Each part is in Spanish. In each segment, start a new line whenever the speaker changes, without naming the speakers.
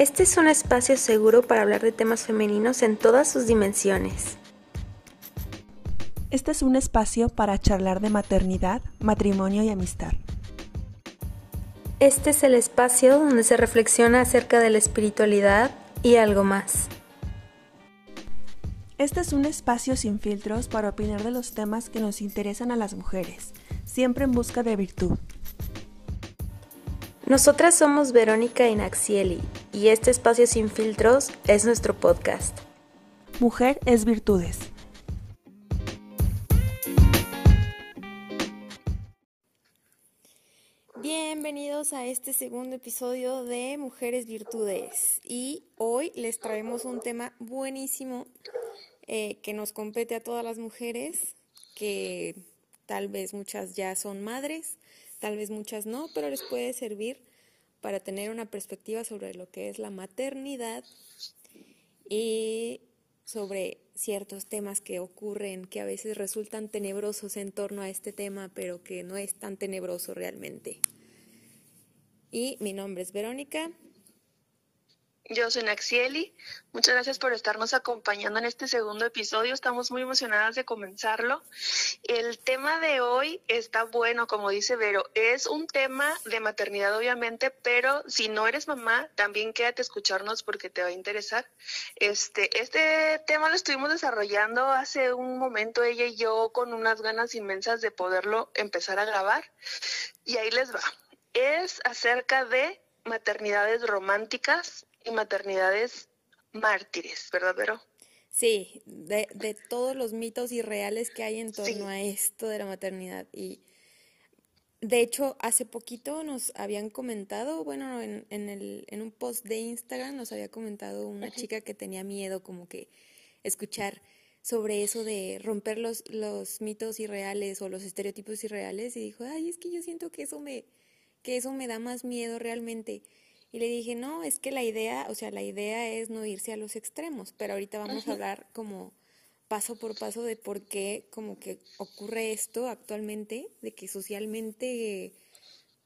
Este es un espacio seguro para hablar de temas femeninos en todas sus dimensiones.
Este es un espacio para charlar de maternidad, matrimonio y amistad.
Este es el espacio donde se reflexiona acerca de la espiritualidad y algo más.
Este es un espacio sin filtros para opinar de los temas que nos interesan a las mujeres, siempre en busca de virtud.
Nosotras somos Verónica y Naxieli y este espacio sin filtros es nuestro podcast.
Mujer es virtudes.
Bienvenidos a este segundo episodio de Mujeres Virtudes y hoy les traemos un tema buenísimo eh, que nos compete a todas las mujeres, que tal vez muchas ya son madres, tal vez muchas no, pero les puede servir para tener una perspectiva sobre lo que es la maternidad y sobre ciertos temas que ocurren que a veces resultan tenebrosos en torno a este tema, pero que no es tan tenebroso realmente. Y mi nombre es Verónica
yo soy Naxieli. Muchas gracias por estarnos acompañando en este segundo episodio. Estamos muy emocionadas de comenzarlo. El tema de hoy está bueno, como dice Vero. Es un tema de maternidad, obviamente, pero si no eres mamá, también quédate a escucharnos porque te va a interesar. Este, este tema lo estuvimos desarrollando hace un momento ella y yo con unas ganas inmensas de poderlo empezar a grabar. Y ahí les va. Es acerca de maternidades románticas y maternidades mártires, ¿verdad, Vero?
Sí, de, de todos los mitos irreales que hay en torno a esto de la maternidad. Y de hecho, hace poquito nos habían comentado, bueno, en, en, el, en un post de Instagram nos había comentado una chica que tenía miedo como que escuchar sobre eso de romper los, los mitos irreales o los estereotipos irreales y dijo, ay, es que yo siento que eso me, que eso me da más miedo realmente. Y le dije, no, es que la idea, o sea, la idea es no irse a los extremos, pero ahorita vamos a hablar como paso por paso de por qué como que ocurre esto actualmente, de que socialmente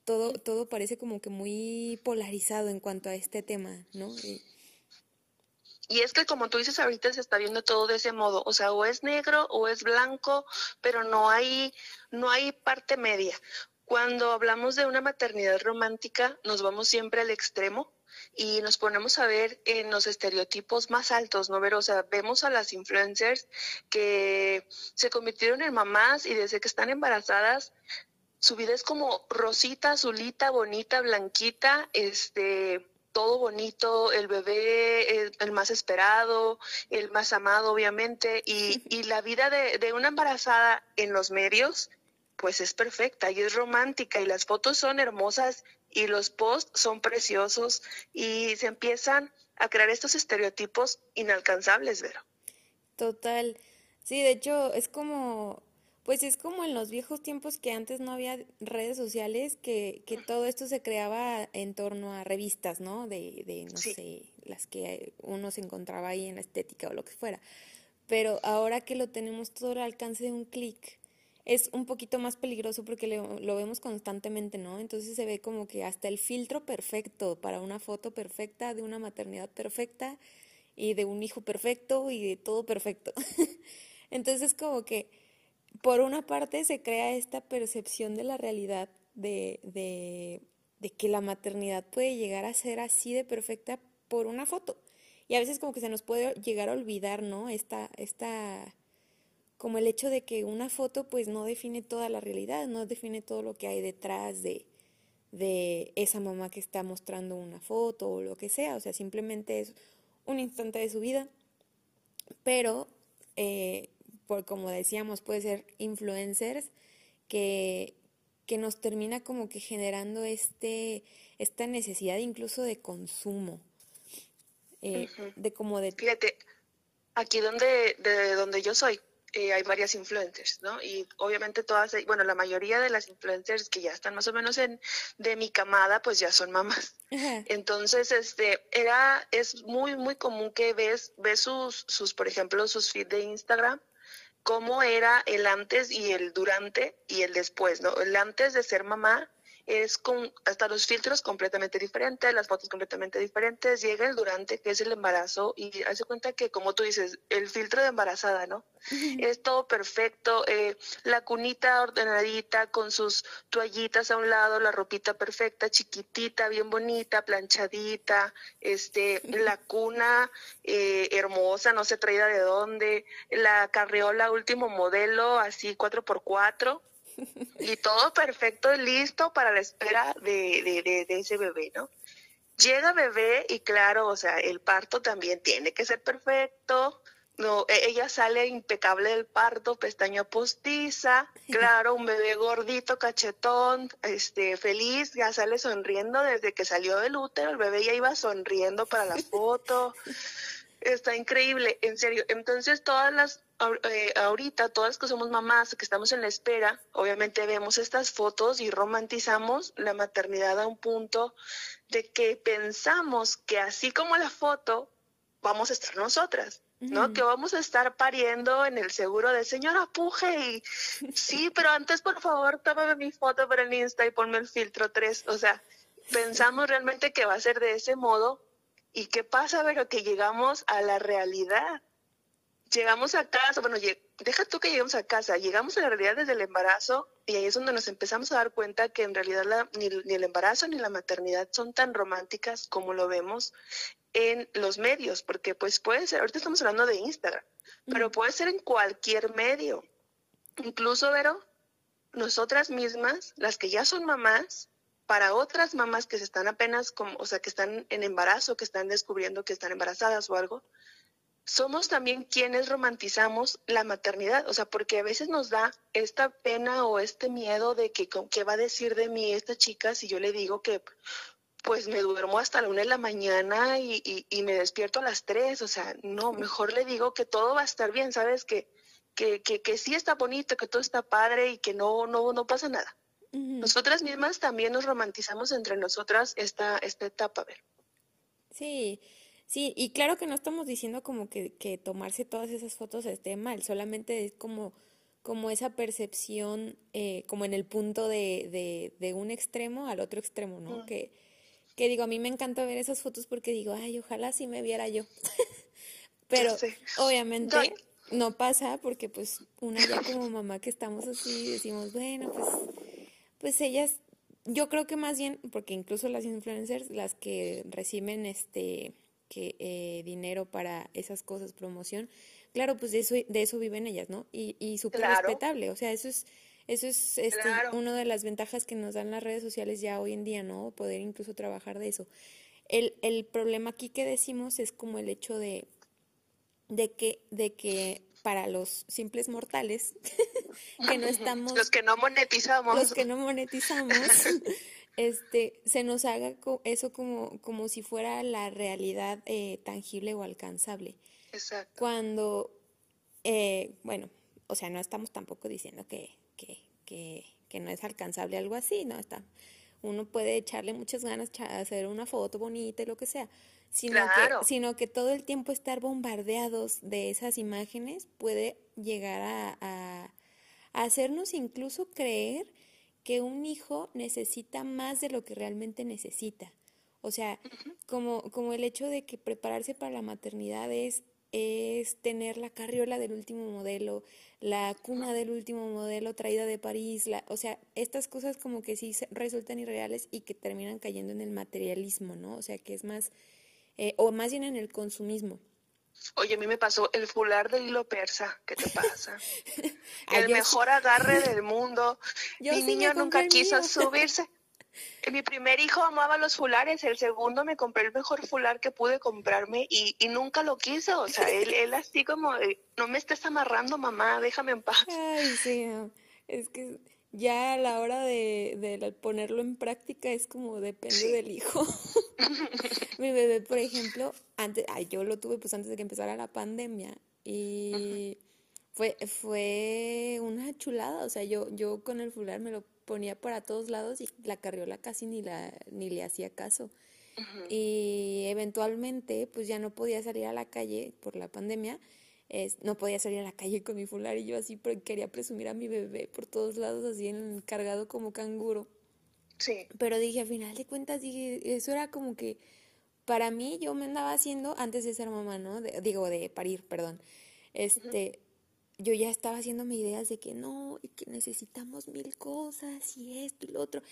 todo, todo parece como que muy polarizado en cuanto a este tema, ¿no?
Y es que como tú dices ahorita se está viendo todo de ese modo, o sea, o es negro o es blanco, pero no hay no hay parte media. Cuando hablamos de una maternidad romántica, nos vamos siempre al extremo y nos ponemos a ver en los estereotipos más altos, ¿no? Ver, o sea, vemos a las influencers que se convirtieron en mamás y desde que están embarazadas, su vida es como rosita, azulita, bonita, blanquita, este, todo bonito, el bebé el, más esperado, el más amado, obviamente, y, y la vida de, de una embarazada en los medios pues es perfecta y es romántica y las fotos son hermosas y los posts son preciosos y se empiezan a crear estos estereotipos inalcanzables, Vero.
Total. Sí, de hecho es como, pues es como en los viejos tiempos que antes no había redes sociales, que, que todo esto se creaba en torno a revistas, ¿no? De, de no sé, las que uno se encontraba ahí en la estética o lo que fuera. Pero ahora que lo tenemos todo al alcance de un clic, es un poquito más peligroso porque lo, vemos constantemente, ¿no? Entonces se ve como que hasta el filtro perfecto para una foto perfecta, de una maternidad perfecta y de un hijo perfecto y de todo perfecto. Entonces como que por una parte se crea esta percepción de la realidad de, de, de que la maternidad puede llegar a ser así de perfecta por una foto. Y a veces como que se nos puede llegar a olvidar, ¿no? Esta, esta como el hecho de que una foto pues no define toda la realidad, no define todo lo que hay detrás de, de esa mamá que está mostrando una foto o lo que sea, o sea, simplemente es un instante de su vida, pero eh, por como decíamos, puede ser influencers que, que nos termina como que generando este, esta necesidad incluso de consumo, eh, de como de...
Fíjate, aquí donde, de donde yo soy, eh, hay varias influencers, ¿no? Y obviamente todas, bueno, la mayoría de las influencers que ya están más o menos en de mi camada, pues ya son mamás. Entonces, este, era, es muy, muy común que ves, ves sus, sus, por ejemplo, sus feeds de Instagram, cómo era el antes y el durante y el después, ¿no? El antes de ser mamá es con hasta los filtros completamente diferentes, las fotos completamente diferentes, llega el durante, que es el embarazo, y hace cuenta que, como tú dices, el filtro de embarazada, ¿no? Es todo perfecto, eh, la cunita ordenadita, con sus toallitas a un lado, la ropita perfecta, chiquitita, bien bonita, planchadita, este, la cuna eh, hermosa, no sé traída de dónde, la carriola último modelo, así 4x4 y todo perfecto y listo para la espera de, de, de, ese bebé, ¿no? Llega bebé y claro, o sea, el parto también tiene que ser perfecto. No, e, ella sale impecable del parto, pestaña postiza, claro, un bebé gordito, cachetón, este, feliz, ya sale sonriendo desde que salió del útero, el bebé ya iba sonriendo para la foto. Está increíble, en serio. Entonces, todas las eh, ahorita todas que somos mamás, que estamos en la espera, obviamente vemos estas fotos y romantizamos la maternidad a un punto de que pensamos que así como la foto, vamos a estar nosotras, ¿no? Que vamos a estar pariendo en el seguro de señora Puje y sí, pero antes por favor tómame mi foto para el Insta y ponme el filtro 3, o sea, pensamos realmente que va a ser de ese modo y qué pasa, pero que llegamos a la realidad. Llegamos a casa, bueno, deja tú que llegamos a casa, llegamos a la realidad desde el embarazo y ahí es donde nos empezamos a dar cuenta que en realidad ni, el embarazo ni la maternidad son tan románticas como lo vemos en los medios, porque pues puede ser, ahorita estamos hablando de Instagram, pero puede ser en cualquier medio. Incluso, Vero, nosotras mismas, las que ya son mamás, para otras mamás que se están apenas, como, o sea, que están en embarazo, que están descubriendo que están embarazadas o algo, somos también quienes romantizamos la maternidad, o sea, porque a veces nos da esta pena o este miedo de que qué va a decir de mí esta chica si yo le digo que pues me duermo hasta la una de la mañana y, y, me despierto a las tres, o sea, no, mejor le digo que todo va a estar bien, ¿sabes? Que, que, que, que sí está bonito, que todo está padre y que no, no, no pasa nada. Nosotras mismas también nos romantizamos entre nosotras esta, esta etapa, a ver.
Sí, Sí, y claro que no estamos diciendo como que, que tomarse todas esas fotos esté mal, solamente es como, como esa percepción, eh, como en el punto de, de, de, un extremo al otro extremo, ¿no? Que, que digo, a mí me encanta ver esas fotos porque digo, ay, ojalá sí me viera yo. Pero obviamente no pasa porque pues una ya como mamá que estamos así decimos, bueno, pues, pues ellas, yo creo que más bien, porque incluso las influencers, las que reciben este que eh, dinero para esas cosas, promoción, claro, pues de eso, de eso viven ellas, ¿no? Y, y súper respetable, o sea, eso es, eso es este, una de las ventajas que nos dan las redes sociales ya hoy en día, ¿no? Poder incluso trabajar de eso. El, el problema aquí que decimos es como el hecho de, de que, de que para los simples mortales que no estamos
los que no monetizamos
los que no monetizamos este, se nos haga eso como, como si fuera la realidad eh, tangible o alcanzable.
Exacto.
Cuando, eh, bueno, o sea, no estamos tampoco diciendo que, que, que, que, no es alcanzable algo así, ¿no? Está, uno puede echarle muchas ganas hacer una foto bonita y lo que sea, sino, que, sino que todo el tiempo estar bombardeados de esas imágenes puede llegar a, a, a hacernos incluso creer que un hijo necesita más de lo que realmente necesita. O sea, como, como el hecho de que prepararse para la maternidad es, es tener la carriola del último modelo, la cuna del último modelo traída de París, la, o sea, estas cosas como que sí resultan irreales y que terminan cayendo en el materialismo, ¿no? O sea, que es más, eh, o más bien en el consumismo.
Oye, a mí me pasó el fular del hilo persa. ¿Qué te pasa? el mejor agarre del mundo. Mi niño nunca quiso subirse. Mi primer hijo amaba los fulares, el segundo me compré el mejor fular que pude comprarme y, y nunca lo quiso. O sea, él, él así como, no me estés amarrando, mamá, déjame en paz.
Ay, sí, es que ya a la hora de, de, ponerlo en práctica es como depende del hijo. Mi bebé, por ejemplo, antes, ay, yo lo tuve pues antes de que empezara la pandemia y fue, fue una chulada, o sea, yo, yo con el fular me lo ponía para todos lados y la carriola casi ni, la, ni le hacía caso. Y eventualmente pues ya no podía salir a la calle por la pandemia no podía salir a la calle con mi fular y yo así quería presumir a mi bebé por todos lados, así cargado como canguro.
Sí.
Pero dije, al final de cuentas, dije, eso era como que para mí yo me andaba haciendo antes de ser mamá, ¿no? digo, de parir, perdón. Este, yo ya estaba haciéndome ideas de que no, y que necesitamos mil cosas y esto y lo otro.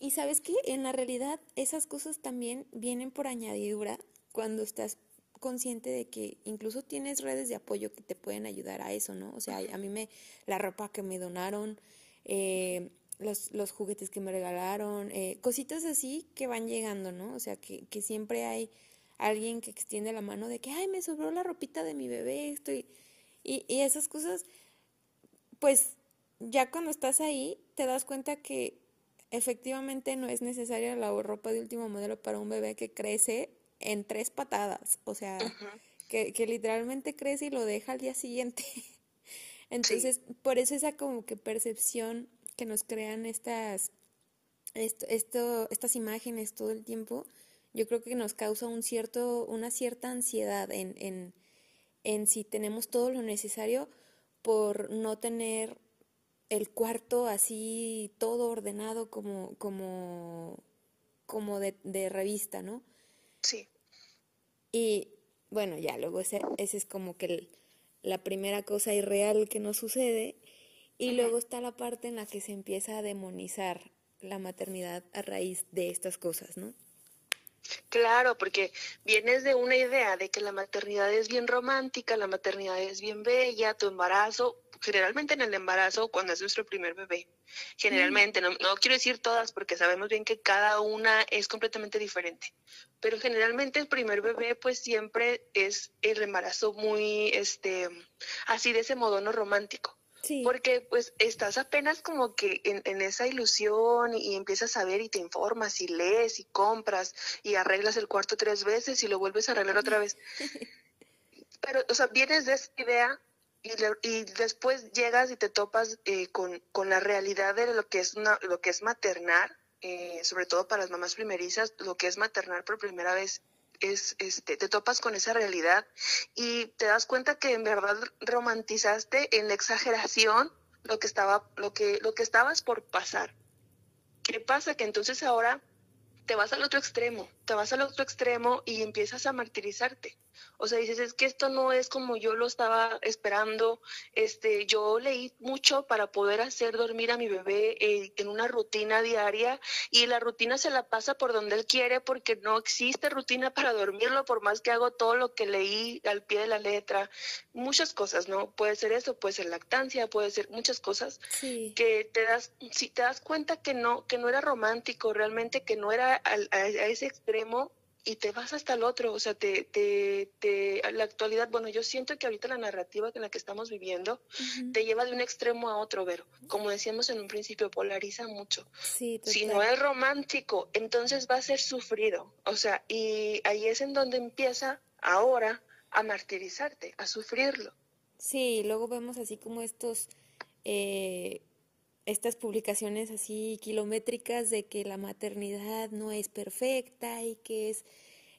Y sabes que en la realidad esas cosas también vienen por añadidura cuando estás consciente de que incluso tienes redes de apoyo que te pueden ayudar a eso, ¿no? O sea, a mí me, la ropa que me donaron, eh, los, los, juguetes que me regalaron, eh, cositas así que van llegando, ¿no? O sea, que, que siempre hay alguien que extiende la mano de que, ay, me sobró la ropita de mi bebé, estoy... Y, y esas cosas, pues ya cuando estás ahí, te das cuenta que efectivamente no es necesaria la ropa de último modelo para un bebé que crece en tres patadas, o sea, que, que, literalmente crece y lo deja al día siguiente. Entonces, por eso esa como que percepción que nos crean estas, esto, esto, estas imágenes todo el tiempo, yo creo que nos causa un cierto, una cierta ansiedad en, en, en si tenemos todo lo necesario por no tener el cuarto así todo ordenado como, como, como de, de revista, ¿no?
Sí.
Y bueno, ya luego ese, ese es como que la primera cosa irreal que nos sucede. Y luego está la parte en la que se empieza a demonizar la maternidad a raíz de estas cosas, ¿no?
Claro, porque vienes de una idea de que la maternidad es bien romántica, la maternidad es bien bella, tu embarazo, generalmente en el embarazo, cuando es nuestro primer bebé, generalmente, no, no, quiero decir todas porque sabemos bien que cada una es completamente diferente, pero generalmente el primer bebé pues siempre es el embarazo muy, este, así de ese modo no romántico. Porque pues estás apenas como que en, esa ilusión y, empiezas a ver y te informas y lees y compras y arreglas el cuarto tres veces y lo vuelves a arreglar otra vez. Pero, o sea, vienes de esa idea y, y después llegas y te topas eh, con, con, la realidad de lo que es, una, lo que es maternar, eh, sobre todo para las mamás primerizas, lo que es maternar por primera vez es, este, te topas con esa realidad y te das cuenta que en verdad romantizaste en la exageración lo que estaba, lo que, lo que estabas por pasar. ¿Qué pasa? Que entonces ahora te vas al otro extremo, te vas al otro extremo y empiezas a martirizarte. O sea, dices, es que esto no es como yo lo estaba esperando. Este, yo leí mucho para poder hacer dormir a mi bebé eh, en una rutina diaria y la rutina se la pasa por donde él quiere porque no existe rutina para dormirlo por más que hago todo lo que leí al pie de la letra. Muchas cosas, ¿no? Puede ser eso, puede ser lactancia, puede ser muchas cosas que te das, si te das cuenta que no, que no era romántico, realmente que no era a ese extremo, y te vas hasta el otro, o sea, te, te, te, la actualidad, bueno, yo siento que ahorita la narrativa en la que estamos viviendo te lleva de un extremo a otro, pero como decíamos en un principio, polariza mucho.
si
no es romántico, entonces va a ser sufrido, o sea, y ahí es en donde empieza ahora a martirizarte, a sufrirlo.
Sí, luego vemos así como estos... Eh, estas publicaciones así kilométricas de que la maternidad no es perfecta y que es,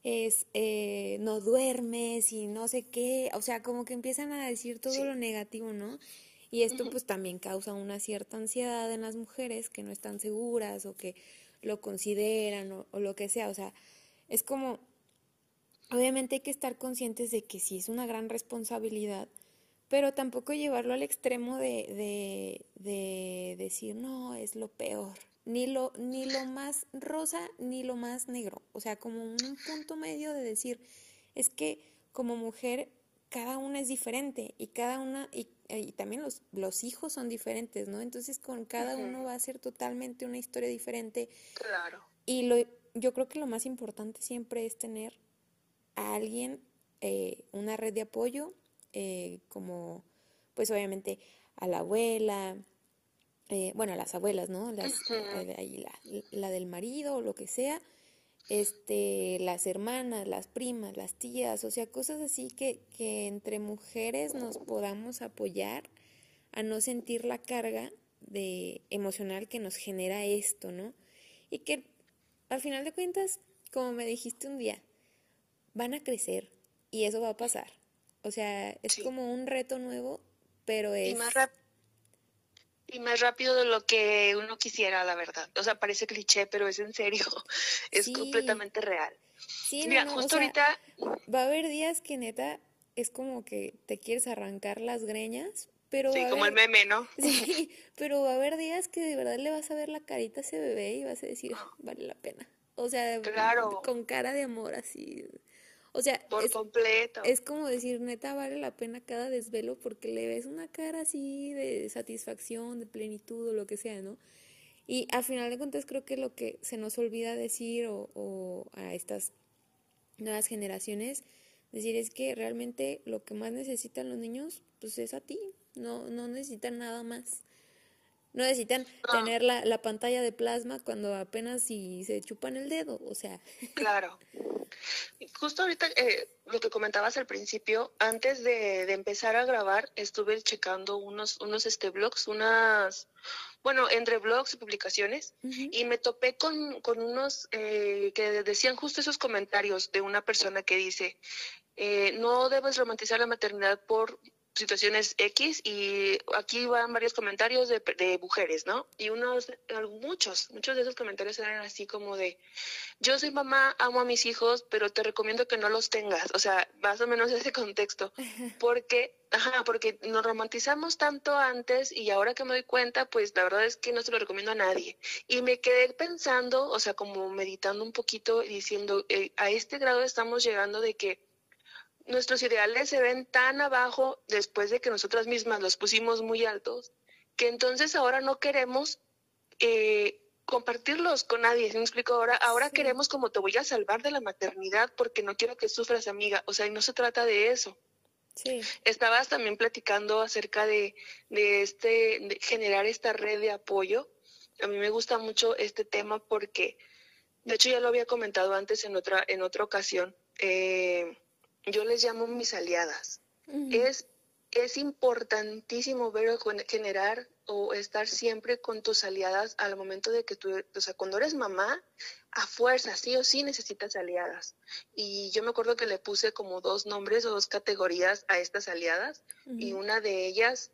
es eh, no duermes y no sé qué, o sea, como que empiezan a decir todo lo negativo, ¿no? Y esto pues también causa una cierta ansiedad en las mujeres que no están seguras o que lo consideran o, o lo que sea, o sea, es como, obviamente hay que estar conscientes de que sí es una gran responsabilidad, pero tampoco llevarlo al extremo de, de, de, decir, no, es lo peor, ni lo, ni lo más rosa, ni lo más negro, o sea, como un punto medio de decir, es que como mujer cada una es diferente y cada una, y, y también los, los hijos son diferentes, ¿no? Entonces con cada uno va a ser totalmente una historia diferente.
Claro.
Y lo, yo creo que lo más importante siempre es tener a alguien, eh, una red de apoyo, eh, como pues obviamente a la abuela, eh, bueno, a las abuelas, ¿no? Las, eh, la, la, del marido o lo que sea, este, las hermanas, las primas, las tías, o sea, cosas así que, que entre mujeres nos podamos apoyar a no sentir la carga de emocional que nos genera esto, ¿no? Y que al final de cuentas, como me dijiste un día, van a crecer y eso va a pasar. O sea, es como un reto nuevo, pero es...
Y más, Y más rápido de lo que uno quisiera, la verdad. O sea, parece cliché, pero es en serio. Es completamente real.
Sí, Mira, justo ahorita... Va a haber días que neta es como que te quieres arrancar las greñas, pero...
Sí, como el meme, ¿no?
Sí, pero va a haber días que de verdad le vas a ver la carita a ese bebé y vas a decir, ah, vale la pena. O sea, con cara de amor así. O sea,
por es, completo.
Es como decir, neta, vale la pena cada desvelo porque le ves una cara así de satisfacción, de plenitud o lo que sea, ¿no? Y al final de cuentas creo que lo que se nos olvida decir o, o a estas nuevas generaciones, decir es que realmente lo que más necesitan los niños, pues es a ti, no, no necesitan nada más. No necesitan tener la, la, pantalla de plasma cuando apenas si se chupan el dedo, o sea.
Claro. Justo ahorita eh, lo que comentabas al principio, antes de, de, empezar a grabar, estuve checando unos, unos este blogs, unas, bueno, entre blogs y publicaciones, y me topé con, con unos eh, que decían justo esos comentarios de una persona que dice, eh, no debes romantizar la maternidad por situaciones X y aquí van varios comentarios de, de, mujeres, ¿no? Y unos, muchos, muchos de esos comentarios eran así como de, yo soy mamá, amo a mis hijos, pero te recomiendo que no los tengas, o sea, más o menos ese contexto, porque, ajá, porque nos romantizamos tanto antes y ahora que me doy cuenta, pues la verdad es que no se lo recomiendo a nadie. Y me quedé pensando, o sea, como meditando un poquito y diciendo, eh, a este grado estamos llegando de que nuestros ideales se ven tan abajo después de que nosotras mismas los pusimos muy altos, que entonces ahora no queremos eh, compartirlos con nadie. ¿Sí me explico? Ahora, ahora queremos como te voy a salvar de la maternidad porque no quiero que sufras, amiga. O sea, y no se trata de eso. Sí. Estabas también platicando acerca de, de este, de generar esta red de apoyo. A mí me gusta mucho este tema porque, de hecho, ya lo había comentado antes en otra, en otra ocasión. Eh, yo les llamo mis aliadas. Es es importantísimo ver generar o estar siempre con tus aliadas al momento de que tú, o sea, cuando eres mamá, a fuerza, sí o sí necesitas aliadas. Y yo me acuerdo que le puse como dos nombres o dos categorías a estas aliadas y una de ellas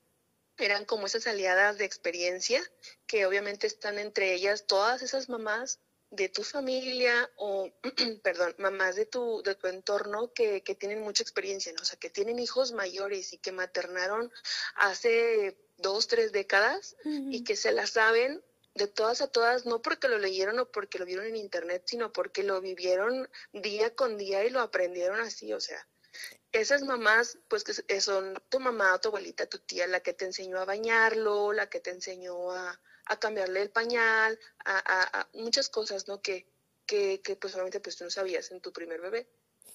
eran como esas aliadas de experiencia que obviamente están entre ellas todas esas mamás de tu familia o, perdón, mamás de tu, de tu entorno que, que tienen mucha experiencia, ¿no? o sea, que tienen hijos mayores y que maternaron hace dos, tres décadas y que se la saben de todas a todas, no porque lo leyeron o porque lo vieron en internet, sino porque lo vivieron día con día y lo aprendieron así, o sea, esas mamás, pues que son tu mamá, tu abuelita, tu tía, la que te enseñó a bañarlo, la que te enseñó a, a cambiarle el pañal, a, muchas cosas, ¿no? Que, que, que pues obviamente pues tú no sabías en tu primer bebé.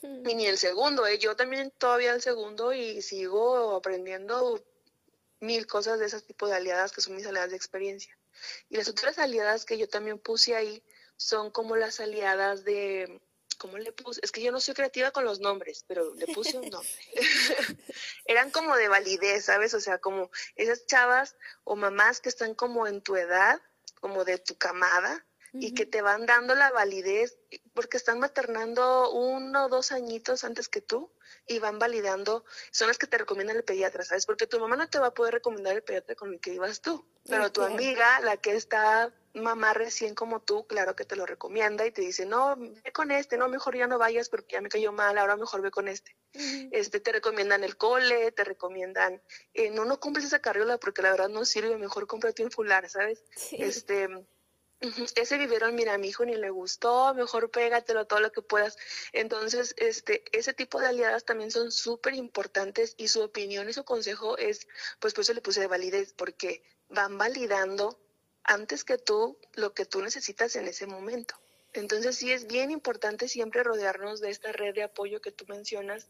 Y ni el segundo, ¿eh? yo también todavía el segundo y sigo aprendiendo mil cosas de ese tipo de aliadas que son mis aliadas de experiencia. Y las otras aliadas que yo también puse ahí son como las aliadas de, ¿cómo le puse? Es que yo no soy creativa con los nombres, pero le puse un nombre. Eran como de validez, ¿sabes? O sea, como esas chavas o mamás que están como en tu edad, como de tu camada, y que te van dando la validez porque están maternando uno o dos añitos antes que tú y van validando, son las que te recomiendan el pediatra, ¿sabes? Porque tu mamá no te va a poder recomendar el pediatra con el que ibas tú, pero tu amiga, la que está mamá recién como tú, claro que te lo recomienda y te dice, no, ve con este, no, mejor ya no vayas porque ya me cayó mal, ahora mejor ve con este. Este, te recomiendan el cole, te recomiendan, eh, no, no compres esa carriola porque la verdad no sirve, mejor cómprate un fular, ¿sabes? Este, ese vivieron, mira, a mi hijo ni le gustó, mejor pégatelo todo lo que puedas. Entonces, este, ese tipo de aliadas también son súper importantes y su opinión y su consejo es, pues por eso le puse de validez, porque van validando antes que tú lo que tú necesitas en ese momento. Entonces sí es bien importante siempre rodearnos de esta red de apoyo que tú mencionas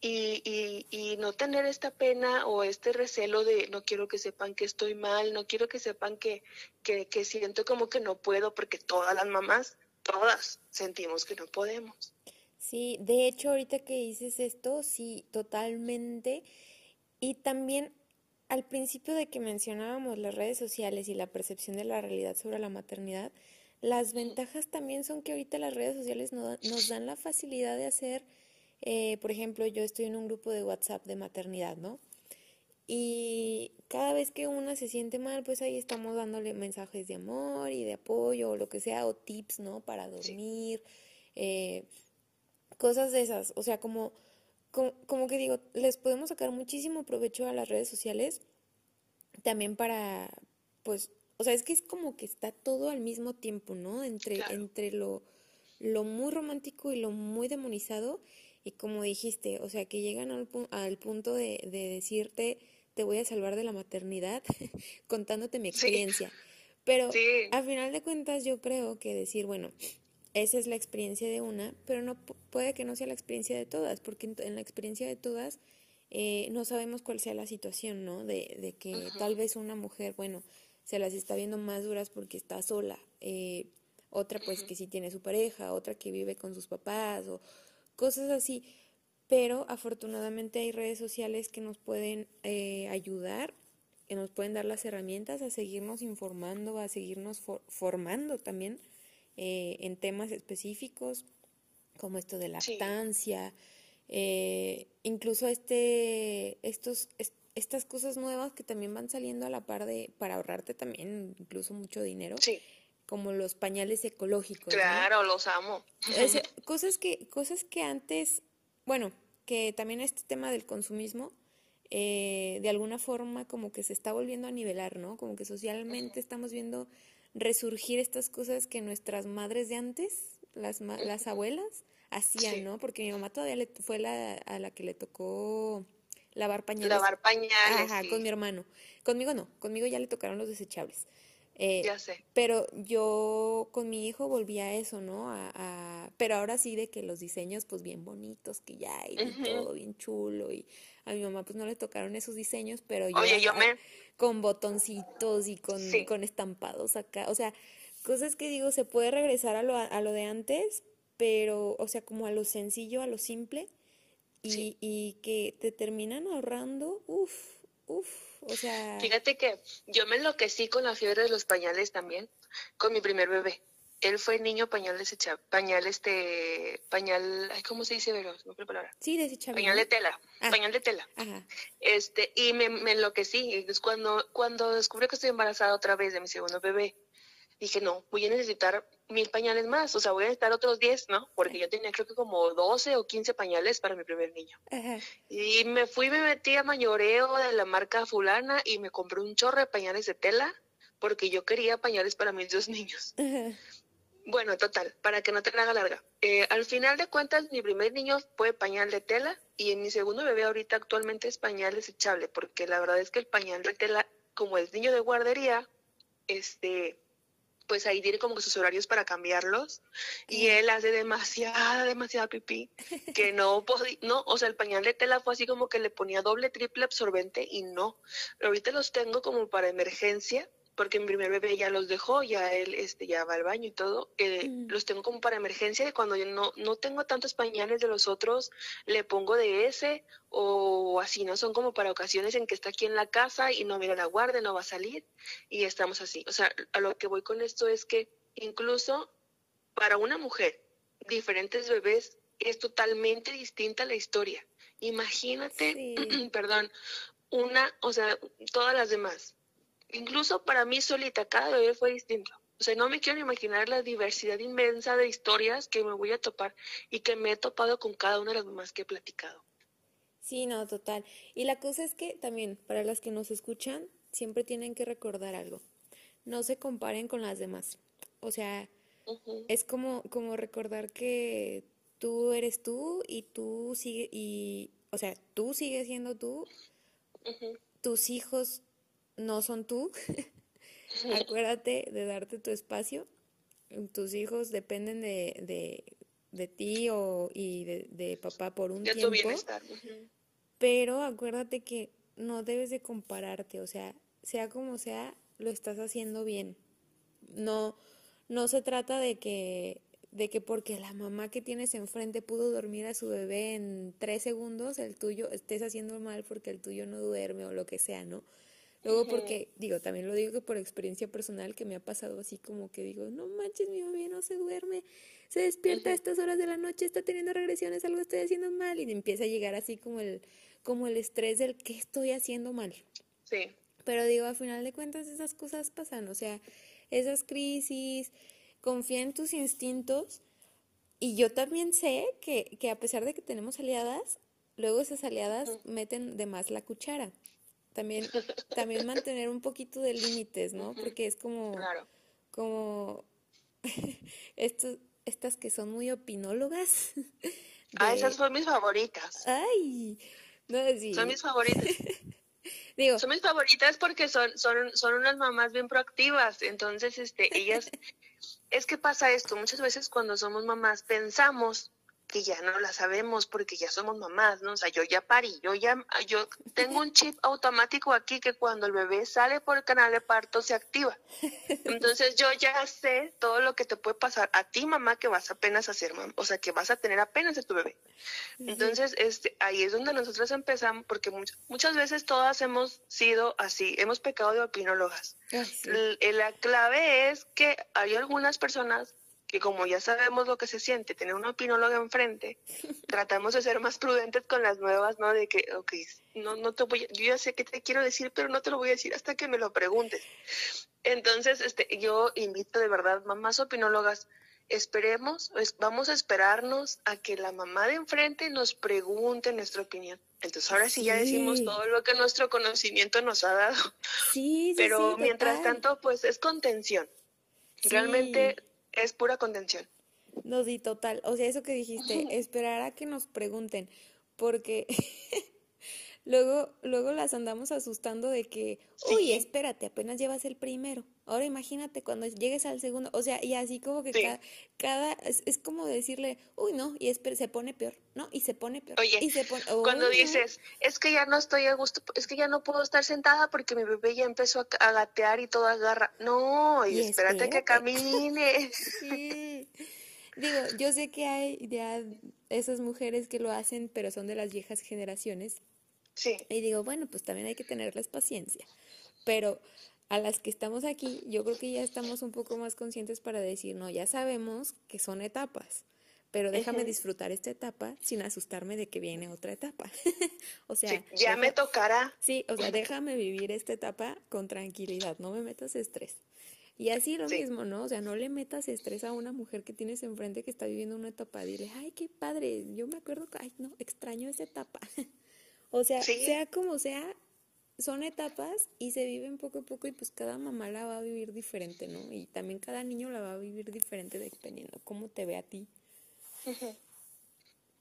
y, no tener esta pena o este recelo de no quiero que sepan que estoy mal, no quiero que sepan que, que, que siento como que no puedo, porque todas las mamás, todas sentimos que no podemos.
Sí, de hecho ahorita que dices esto, sí, totalmente. Y también al principio de que mencionábamos las redes sociales y la percepción de la realidad sobre la maternidad, las ventajas también son que ahorita las redes sociales nos dan la facilidad de hacer, eh, por ejemplo, yo estoy en un grupo de WhatsApp de maternidad, ¿no? Y cada vez que una se siente mal, pues ahí estamos dándole mensajes de amor y de apoyo o lo que sea, o tips, ¿no? Para dormir, eh, cosas de esas. O sea, como, como, como que digo, les podemos sacar muchísimo provecho a las redes sociales también para, pues, o sea, es que es como que está todo al mismo tiempo, ¿no? Entre, entre lo, lo muy romántico y lo muy demonizado. Y como dijiste, o sea, que llegan al, al punto de, de, decirte, te voy a salvar de la maternidad, contándote mi experiencia. Pero a final de cuentas yo creo que decir, bueno, esa es la experiencia de una, pero no puede que no sea la experiencia de todas, porque en, la experiencia de todas eh, no sabemos cuál sea la situación, ¿no? De, de que tal vez una mujer, bueno, se las está viendo más duras porque está sola. Eh, otra pues que sí tiene su pareja, otra que vive con sus papás o cosas así. Pero afortunadamente hay redes sociales que nos pueden eh, ayudar, que nos pueden dar las herramientas a seguirnos informando, a seguirnos formando también eh, en temas específicos como esto de lactancia, incluso este, estos, estas cosas nuevas que también van saliendo a la par de, para ahorrarte también incluso mucho dinero.
Sí.
Como los pañales ecológicos.
Claro, los amo.
cosas que, cosas que antes, bueno, que también este tema del consumismo, eh, de alguna forma como que se está volviendo a nivelar, ¿no? Como que socialmente estamos viendo resurgir estas cosas que nuestras madres de antes, las, las abuelas, hacían, ¿no? Porque mi mamá todavía le, fue la, a la que le tocó lavar pañales.
Lavar pañales.
Ajá, con mi hermano. Conmigo no, conmigo ya le tocaron los desechables.
Eh, ya sé.
Pero yo con mi hijo volví a eso, ¿no? A, pero ahora sí de que los diseños pues bien bonitos, que ya hay todo bien chulo y a mi mamá pues no le tocaron esos diseños, pero yo,
Oye, yo me...
con botoncitos y con, con estampados acá, o sea, cosas que digo, se puede regresar a lo, a lo de antes, pero, o sea, como a lo sencillo, a lo simple, y, y que te terminan ahorrando, uff, uff, o sea...
Fíjate que yo me enloquecí con la fiebre de los pañales también, con mi primer bebé. Él fue niño pañal desechable, pañal este, pañal, ay, ¿cómo se dice, Vero? No palabra.
Sí, desechable.
Pañal de tela, ah. pañal de tela. Ajá. Este, y me, me enloquecí. Es cuando, cuando descubrí que estoy embarazada otra vez de mi segundo bebé, dije, no, voy a necesitar mil pañales más, o sea, voy a necesitar otros diez, ¿no? Porque yo tenía creo que como doce o quince pañales para mi primer niño. Y me fui, me metí a mayoreo de la marca fulana y me compré un chorro de pañales de tela porque yo quería pañales para mis dos niños. Bueno, total, para que no te haga larga. Eh, al final de cuentas, mi primer niño fue pañal de tela y en mi segundo bebé ahorita actualmente es pañal desechable, porque la verdad es que el pañal de tela, como es niño de guardería, este, pues ahí tiene como sus horarios para cambiarlos y él hace demasiada, demasiada pipí que no podía, no, o sea, el pañal de tela fue así como que le ponía doble, triple absorbente y no. Pero ahorita los tengo como para emergencia porque mi primer bebé ya los dejó, ya él este, ya va al baño y todo, eh, mm. los tengo como para emergencia y cuando yo no, no tengo tantos pañales de los otros, le pongo de ese o así, ¿no? Son como para ocasiones en que está aquí en la casa y no mira la guardia, no va a salir y estamos así. O sea, a lo que voy con esto es que incluso para una mujer, diferentes bebés es totalmente distinta la historia. Imagínate, perdón, una, o sea, todas las demás incluso para mí solita, cada bebé fue distinto. O sea, no me quiero imaginar la diversidad inmensa de historias que me voy a topar y que me he topado con cada una de las mamás que he platicado.
Sí, no, total. Y la cosa es que también, para las que nos escuchan, siempre tienen que recordar algo. No se comparen con las demás. O sea, es como, como recordar que tú eres tú y tú sigue y, o sea, tú sigues siendo tú. Tus hijos no son tú. Acuérdate de darte tu espacio. Tus hijos dependen de, de, de ti o, y de, de, papá por un tiempo. Pero acuérdate que no debes de compararte, o sea, sea como sea, lo estás haciendo bien. No, no se trata de que, de que porque la mamá que tienes enfrente pudo dormir a su bebé en tres segundos, el tuyo estés haciendo mal porque el tuyo no duerme o lo que sea, ¿no? Luego porque, digo, también lo digo que por experiencia personal que me ha pasado así como que digo, no manches, mi bebé no se duerme, se despierta a estas horas de la noche, está teniendo regresiones, algo estoy haciendo mal y empieza a llegar así como el, como el estrés del qué estoy haciendo mal.
Sí.
Pero digo, al final de cuentas esas cosas pasan, o sea, esas crisis, confía en tus instintos y yo también sé que, que a pesar de que tenemos aliadas, luego esas aliadas meten de más la cuchara. También, también mantener un poquito de límites, ¿no? Porque es como, como estos, estas que son muy opinólogas.
Ah, esas son mis favoritas.
Ay, no, sí.
Son mis favoritas. Digo, son mis favoritas porque son, son, son unas mamás bien proactivas. Entonces, este, ellas, es que pasa esto, muchas veces cuando somos mamás pensamos que ya no la sabemos porque ya somos mamás, ¿no? O sea, yo ya parí, yo ya, yo tengo un chip automático aquí que cuando el bebé sale por el canal de parto se activa. Entonces yo ya sé todo lo que te puede pasar a ti, mamá, que vas apenas a ser mamá, o sea, que vas a tener apenas a tu bebé. Entonces, este, ahí es donde nosotros empezamos, porque muchas veces todas hemos sido así, hemos pecado de opinólogas. La clave es que hay algunas personas que como ya sabemos lo que se siente tener una opinóloga enfrente, tratamos de ser más prudentes con las nuevas, ¿no? De que, ok, no, no te voy, yo ya sé qué te quiero decir, pero no te lo voy a decir hasta que me lo preguntes. Entonces, este, yo invito de verdad, mamás opinólogas, esperemos, vamos a esperarnos a que la mamá de enfrente nos pregunte nuestra opinión. Entonces ahora sí, ya decimos todo lo que nuestro conocimiento nos ha dado. Sí, Pero mientras tanto, pues es contención. Realmente es pura contención.
No, di total. O sea, eso que dijiste, esperar a que nos pregunten, porque luego, luego las andamos asustando de que, uy, espérate, apenas llevas el primero. Ahora imagínate cuando llegues al segundo. O sea, y así como que cada, cada es, como decirle, uy, no, y se pone peor, ¿no? Y se pone peor.
Oye,
y se
cuando dices, es que ya no estoy a gusto, es que ya no puedo estar sentada porque mi bebé ya empezó a, gatear y todo agarra. No, y, espérate, que camine.
sí. Digo, yo sé que hay ya esas mujeres que lo hacen, pero son de las viejas generaciones
Sí.
Y digo, bueno, pues también hay que tenerles paciencia. Pero a las que estamos aquí, yo creo que ya estamos un poco más conscientes para decir, no, ya sabemos que son etapas, pero déjame disfrutar esta etapa sin asustarme de que viene otra etapa. o sea,
ya me tocará.
Sí, o sea, déjame vivir esta etapa con tranquilidad, no me metas estrés. Y así lo mismo, ¿no? O sea, no le metas estrés a una mujer que tienes enfrente que está viviendo una etapa. Dile, ay, qué padre, yo me acuerdo que, ay, no, extraño esa etapa. O sea, sea como sea, son etapas y se viven poco a poco y pues cada mamá la va a vivir diferente, ¿no? Y también cada niño la va a vivir diferente dependiendo cómo te ve a ti.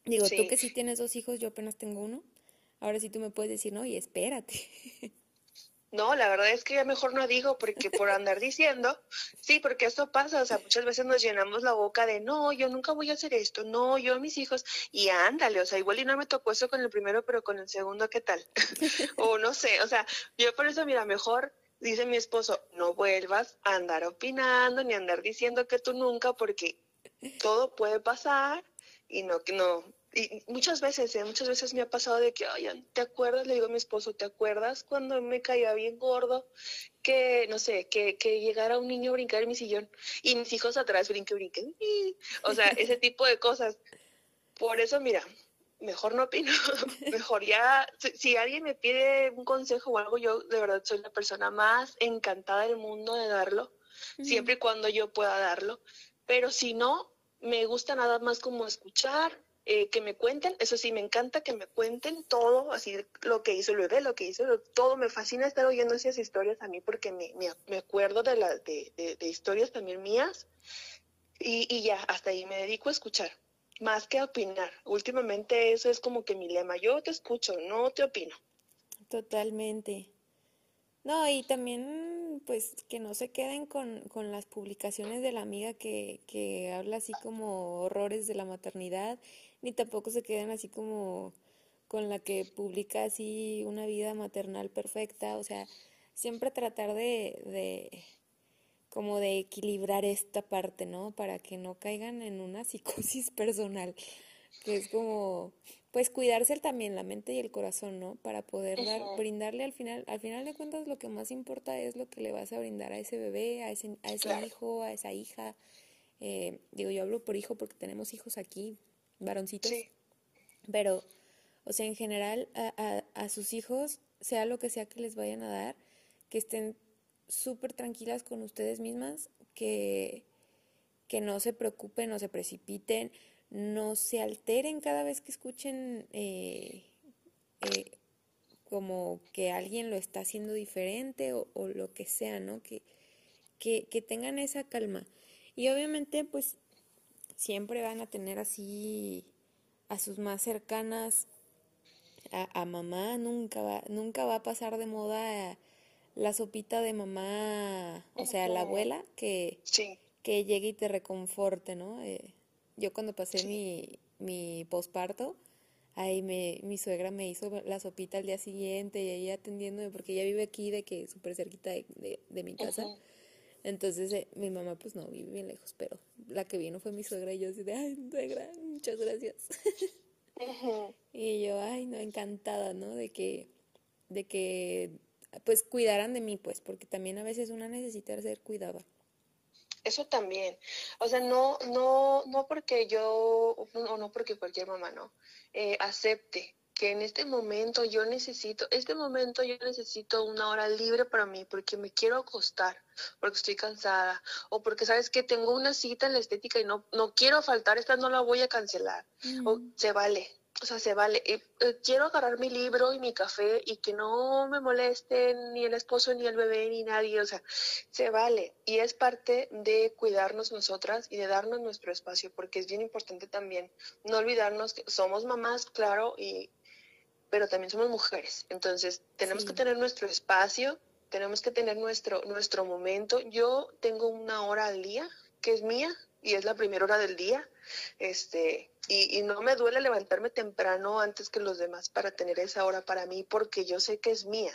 Digo, tú que sí tienes dos hijos, yo apenas tengo uno. Ahora sí tú me puedes decir, no, y espérate.
No, la verdad es que ya mejor no digo, porque por andar diciendo, sí, porque esto pasa, o sea, muchas veces nos llenamos la boca de, no, yo nunca voy a hacer esto, no, yo mis hijos, y ándale, o sea, igual y no me tocó eso con el primero, pero con el segundo, ¿qué tal? o no sé, o sea, yo por eso, mira, mejor, dice mi esposo, no vuelvas a andar opinando ni andar diciendo que tú nunca, porque todo puede pasar y no, que no, y muchas veces, ¿eh? muchas veces me ha pasado de que, ay, ¿te acuerdas? Le digo a mi esposo, ¿te acuerdas cuando me caía bien gordo? Que, no sé, que, que llegara un niño a brincar en mi sillón y mis hijos atrás brinque, brinquen. O sea, ese tipo de cosas. Por eso, mira, mejor no opino. mejor ya, si, alguien me pide un consejo o algo, yo de verdad soy la persona más encantada del mundo de darlo, siempre y cuando yo pueda darlo. Pero si no, me gusta nada más como escuchar, eh, que me cuenten, eso sí, me encanta que me cuenten todo, así lo que hizo bebé, lo que hizo, todo, me fascina estar oyendo esas historias a mí porque me, me, acuerdo de, la, de, de, historias también mías y, y ya, hasta ahí me dedico a escuchar, más que a opinar. Últimamente eso es como que mi lema, yo te escucho, no te opino.
Totalmente. No, y también, pues, que no se queden con, con las publicaciones de la amiga que, que habla así como horrores de la maternidad ni tampoco se queden así como con la que publica así una vida maternal perfecta, o sea, siempre tratar de, de como de equilibrar esta parte, ¿no? Para que no caigan en una psicosis personal, que es como, pues cuidarse también la mente y el corazón, ¿no? Para poder dar, brindarle al final, al final de cuentas lo que más importa es lo que le vas a brindar a ese bebé, a ese, a ese hijo, a esa hija. Eh, digo, yo hablo por hijo porque tenemos hijos aquí, varoncitos. Pero, o sea, en general, a, a, sus hijos, sea lo que sea que les vayan a dar, que estén súper tranquilas con ustedes mismas, que, que no se preocupen, no se precipiten, no se alteren cada vez que escuchen eh, eh, como que alguien lo está haciendo diferente o, lo que sea, ¿no? Que, que, tengan esa calma. Y obviamente, pues, siempre van a tener así a sus más cercanas, a, mamá, nunca va, nunca va a pasar de moda la sopita de mamá, o sea, la abuela, que, que llegue y te reconforte, ¿no? Eh, yo cuando pasé mi, mi posparto, ahí me, mi suegra me hizo la sopita al día siguiente y ahí atendiéndome porque ella vive aquí de que súper cerquita de, de, mi casa. Entonces eh, mi mamá pues no, vive bien lejos, pero la que vino fue mi suegra y yo así de, ay, suegra, muchas gracias. Y yo, ay, no, encantada, ¿no? De que, de que, pues cuidaran de mí, pues, porque también a veces una necesita ser cuidada.
Eso también. O sea, no, no, no porque yo, o no porque cualquier mamá, no, eh, acepte que en este momento yo necesito, este momento yo necesito una hora libre para mí porque me quiero acostar, porque estoy cansada, o porque sabes que tengo una cita en la estética y no, no quiero faltar, esta no la voy a cancelar. O se vale, o sea, se vale. Eh, quiero agarrar mi libro y mi café y que no me molesten ni el esposo, ni el bebé, ni nadie. O sea, se vale. Y es parte de cuidarnos nosotras y de darnos nuestro espacio, porque es bien importante también no olvidarnos que somos mamás, claro, y, pero también somos mujeres. Entonces, tenemos que tener nuestro espacio, tenemos que tener nuestro, nuestro momento. Yo tengo una hora al día que es mía y es la primera hora del día. Este, y, no me duele levantarme temprano antes que los demás para tener esa hora para mí porque yo sé que es mía.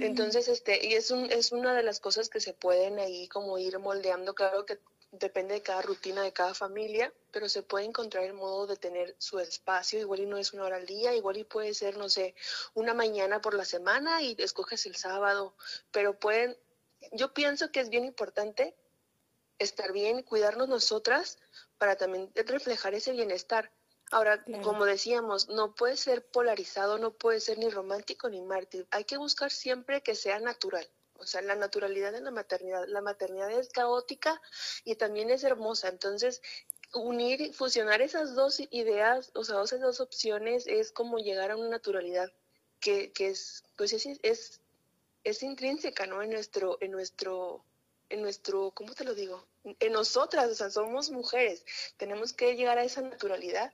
Entonces, este, y es, un, es una de las cosas que se pueden ahí como ir moldeando, claro que depende de cada rutina de cada familia, pero se puede encontrar el modo de tener su espacio, igual y no es una hora al día, igual y puede ser, no sé, una mañana por la semana y escoges el sábado, pero pueden, yo pienso que es bien importante estar bien, cuidarnos nosotras para también reflejar ese bienestar. Ahora, como decíamos, no puede ser polarizado, no puede ser ni romántico ni mártir. Hay que buscar siempre que sea natural. O sea, la naturalidad en la maternidad. La maternidad es caótica y también es hermosa. Entonces, unir, fusionar esas dos ideas, o sea, esas dos opciones es como llegar a una naturalidad que, que es, pues es, es, es intrínseca, ¿no? En nuestro, en nuestro en nuestro, ¿cómo te lo digo? En nosotras, o sea, somos mujeres, tenemos que llegar a esa naturalidad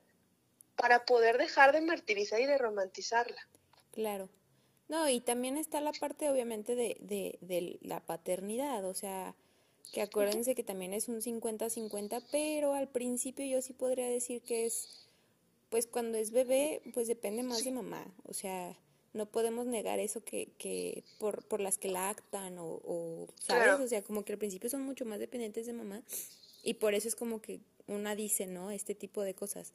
para poder dejar de martirizar y de romantizarla.
Claro. No, y también está la parte, obviamente, de, de, de la paternidad, o sea, que acuérdense que también es un 50-50, pero al principio yo sí podría decir que es, pues cuando es bebé, pues depende más de mamá, o sea, no podemos negar eso que, que por, por las que la actan o, o ¿sabes? O sea, como que al principio son mucho más dependientes de mamá y por eso es como que una dice, ¿no? Este tipo de cosas.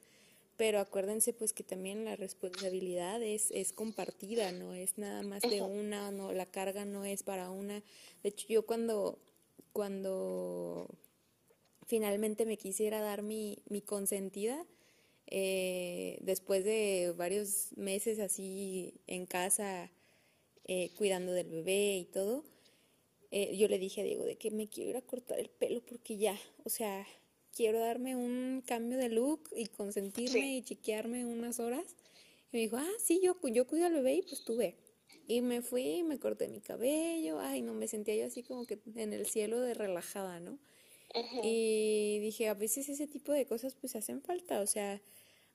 Pero acuérdense pues que también la responsabilidad es, es compartida, no es nada más de una, no, la carga no es para una. De hecho, yo cuando, cuando finalmente me quisiera dar mi, mi consentida, eh, después de varios meses así en casa, eh, cuidando del bebé y todo, eh, yo le dije a Diego de que me quiero ir a cortar el pelo porque ya, o sea, quiero darme un cambio de look y consentirme y chiquearme unas horas. Y me dijo, ah, sí, yo, yo cuido al bebé y pues tuve. Y me fui, me corté mi cabello, ay, no, me sentía yo así como que en el cielo de relajada, ¿no? Y dije, a veces ese tipo de cosas pues hacen falta, o sea,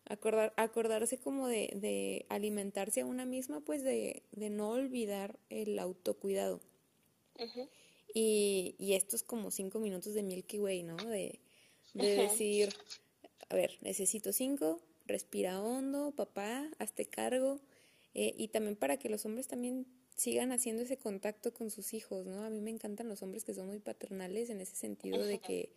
acordar, acordarse como de, de alimentarse a una misma, pues de, de no olvidar el autocuidado. y, y estos como cinco minutos de Milky Way, ¿no? De, de decir, a ver, necesito cinco, respira hondo, papá, hazte cargo. Eh, y también para que los hombres también sigan haciendo ese contacto con sus hijos, ¿no? A mí me encantan los hombres que son muy paternales en ese sentido de que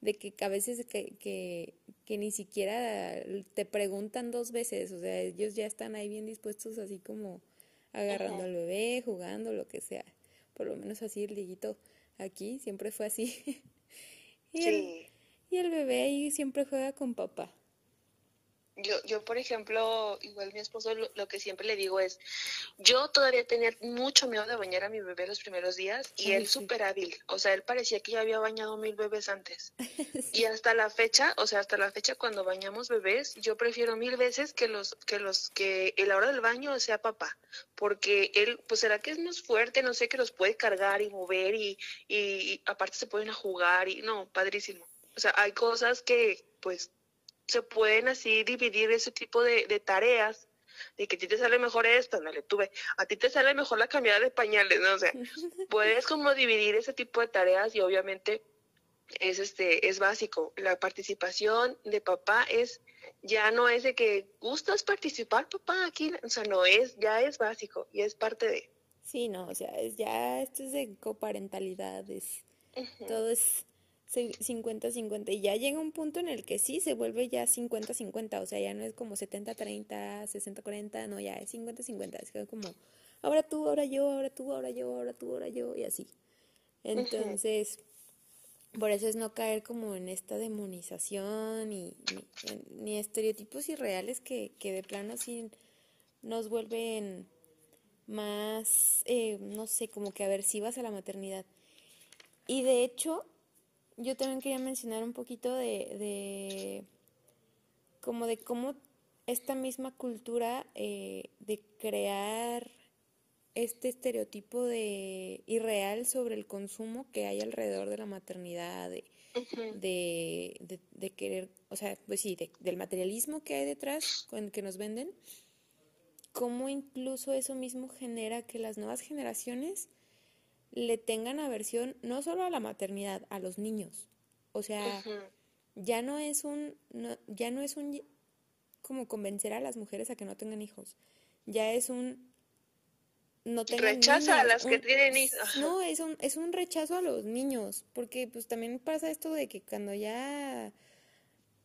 de que a veces que, que, que, ni siquiera te preguntan dos veces, o sea, ellos ya están ahí bien dispuestos así como agarrando al bebé, jugando, lo que sea. Por lo menos así el liguito aquí siempre fue así. y, el, y el bebé ahí siempre juega con papá.
Yo, yo, por ejemplo, igual mi esposo lo, que siempre le digo es, yo todavía tenía mucho miedo de bañar a mi bebé los primeros días y él súper hábil, o sea, él parecía que ya había bañado mil bebés antes. Y hasta la fecha, o sea, hasta la fecha cuando bañamos bebés, yo prefiero mil veces que los, que los, que la hora del baño sea papá, porque él, pues será que es más fuerte, no sé, que los puede cargar y mover y, y aparte se pueden a jugar y no, padrísimo. O sea, hay cosas que, pues, se pueden así dividir ese tipo de, tareas, de que a ti te sale mejor esto, no le tuve, a ti te sale mejor la cambiada de pañales, ¿no? O sea, puedes como dividir ese tipo de tareas y obviamente es este es básico. La participación de papá es ya no es de que gustas participar, papá, aquí, o sea, no es, ya es básico y es parte de.
Sí, no, o sea, es ya esto es de coparentalidad, es, todo es 50-50 y ya llega un punto en el que sí se vuelve ya 50-50, o sea, ya no es como 70-30, 60-40, no, ya es 50-50, es como ahora tú, ahora yo, ahora tú, ahora yo, ahora tú, ahora yo y así. Entonces, por eso es no caer como en esta demonización y ni, estereotipos irreales que, que de plano así nos vuelven más, eh, no sé, como que aversivas a la maternidad. Y de hecho, yo también quería mencionar un poquito de, de como de cómo esta misma cultura eh, de crear este estereotipo de irreal sobre el consumo que hay alrededor de la maternidad, de, de, de, querer, o sea, pues sí, del materialismo que hay detrás con que nos venden, cómo incluso eso mismo genera que las nuevas generaciones le tengan aversión no solo a la maternidad, a los niños. O sea, ya no es un, ya no es un como convencer a las mujeres a que no tengan hijos. Ya es un
no tengan Rechaza a las que tienen hijos.
No, es un, es un rechazo a los niños, porque pues también pasa esto de que cuando ya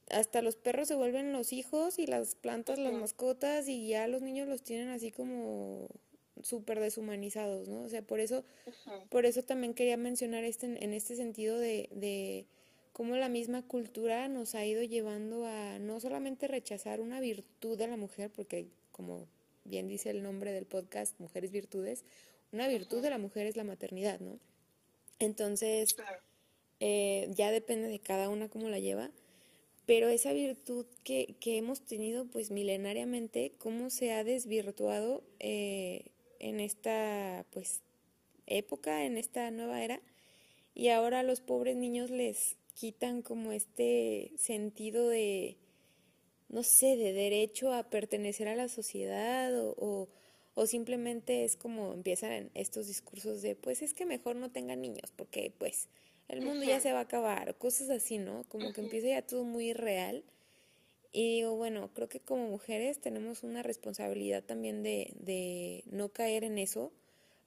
hasta los perros se vuelven los hijos y las plantas las mascotas y ya los niños los tienen así como súper deshumanizados, ¿no? O sea, por eso, por eso también quería mencionar este, en este sentido de, de cómo la misma cultura nos ha ido llevando a no solamente rechazar una virtud de la mujer, porque como bien dice el nombre del podcast, Mujeres Virtudes, una virtud de la mujer es la maternidad, ¿no? Entonces, eh, ya depende de cada una cómo la lleva, pero esa virtud que, que hemos tenido pues milenariamente, cómo se ha desvirtuado eh, en esta pues época, en esta nueva era, y ahora a los pobres niños les quitan como este sentido de, no sé, de derecho a pertenecer a la sociedad o, o, simplemente es como empiezan estos discursos de, pues es que mejor no tengan niños porque pues el mundo ya se va a acabar o cosas así, ¿no? Como que empieza ya todo muy real y digo, bueno, creo que como mujeres tenemos una responsabilidad también de, de no caer en eso,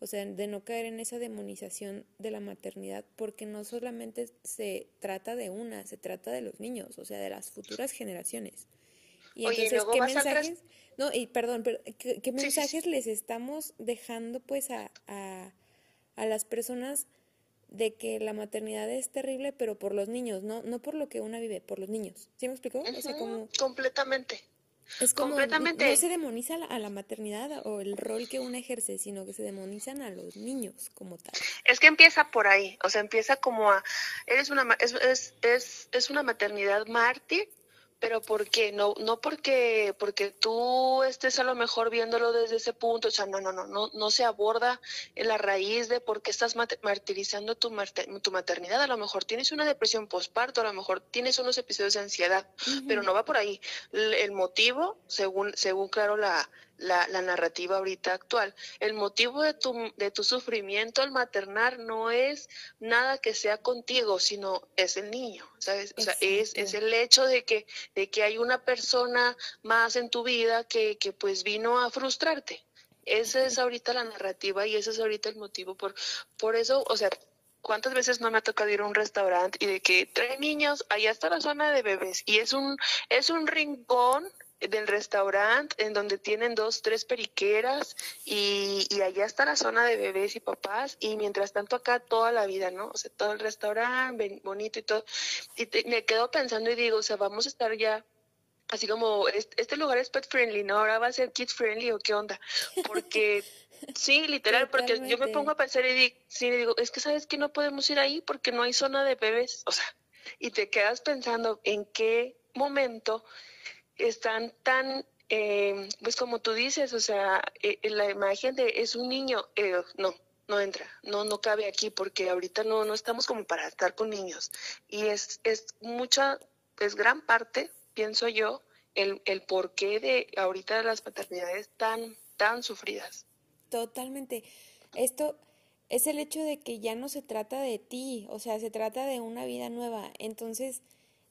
o sea, de no caer en esa demonización de la maternidad, porque no solamente se trata de una, se trata de los niños, o sea, de las futuras generaciones. Y entonces, ¿qué mensajes? No, y perdón, pero ¿qué, mensajes les estamos dejando pues a, a, a las personas de que la maternidad es terrible, pero por los niños, no, no por lo que una vive, por los niños. ¿Sí me explicó?
como, completamente.
Es como completamente. no se demoniza a la maternidad o el rol que una ejerce, sino que se demonizan a los niños como tal.
Es que empieza por ahí, o sea, empieza como a, eres una, es, es, es, es una maternidad mártir pero ¿por qué? No, no porque, porque tú estés a lo mejor viéndolo desde ese punto, o sea, no, no, no, no, no se aborda en la raíz de por qué estás martirizando tu, tu maternidad. A lo mejor tienes una depresión postparto, a lo mejor tienes unos episodios de ansiedad, pero no va por ahí. el motivo, según, según claro la, la, la, narrativa ahorita actual. El motivo de tu, de tu sufrimiento al maternar no es nada que sea contigo, sino es el niño, ¿sabes? O sea, es, es el hecho de que, de que hay una persona más en tu vida que, que pues vino a frustrarte. Esa es ahorita la narrativa y ese es ahorita el motivo por, por eso, o sea, ¿Cuántas veces no me ha tocado ir a un restaurante y de que trae niños, allá está la zona de bebés y es un es un rincón del restaurante en donde tienen dos, tres periqueras y, y, allá está la zona de bebés y papás y mientras tanto acá toda la vida, ¿no? O sea, todo el restaurante bonito y todo. Y me quedo pensando y digo, o sea, vamos a estar ya así como este lugar es pet friendly, ¿no? Ahora va a ser kids friendly o qué onda. Porque sí, literal, porque yo me pongo a pensar y digo, sí, digo, es que sabes que no podemos ir ahí porque no hay zona de bebés, o sea, y te quedas pensando en qué momento están tan, eh, pues como tú dices, o sea, eh, la imagen de es un niño, eh, no, no entra, no, no cabe aquí porque ahorita no, no estamos como para estar con niños. Y es, es mucha, es gran parte, pienso yo, el, el porqué de ahorita las maternidades tan, tan sufridas.
Totalmente. Esto es el hecho de que ya no se trata de ti, o sea, se trata de una vida nueva. Entonces,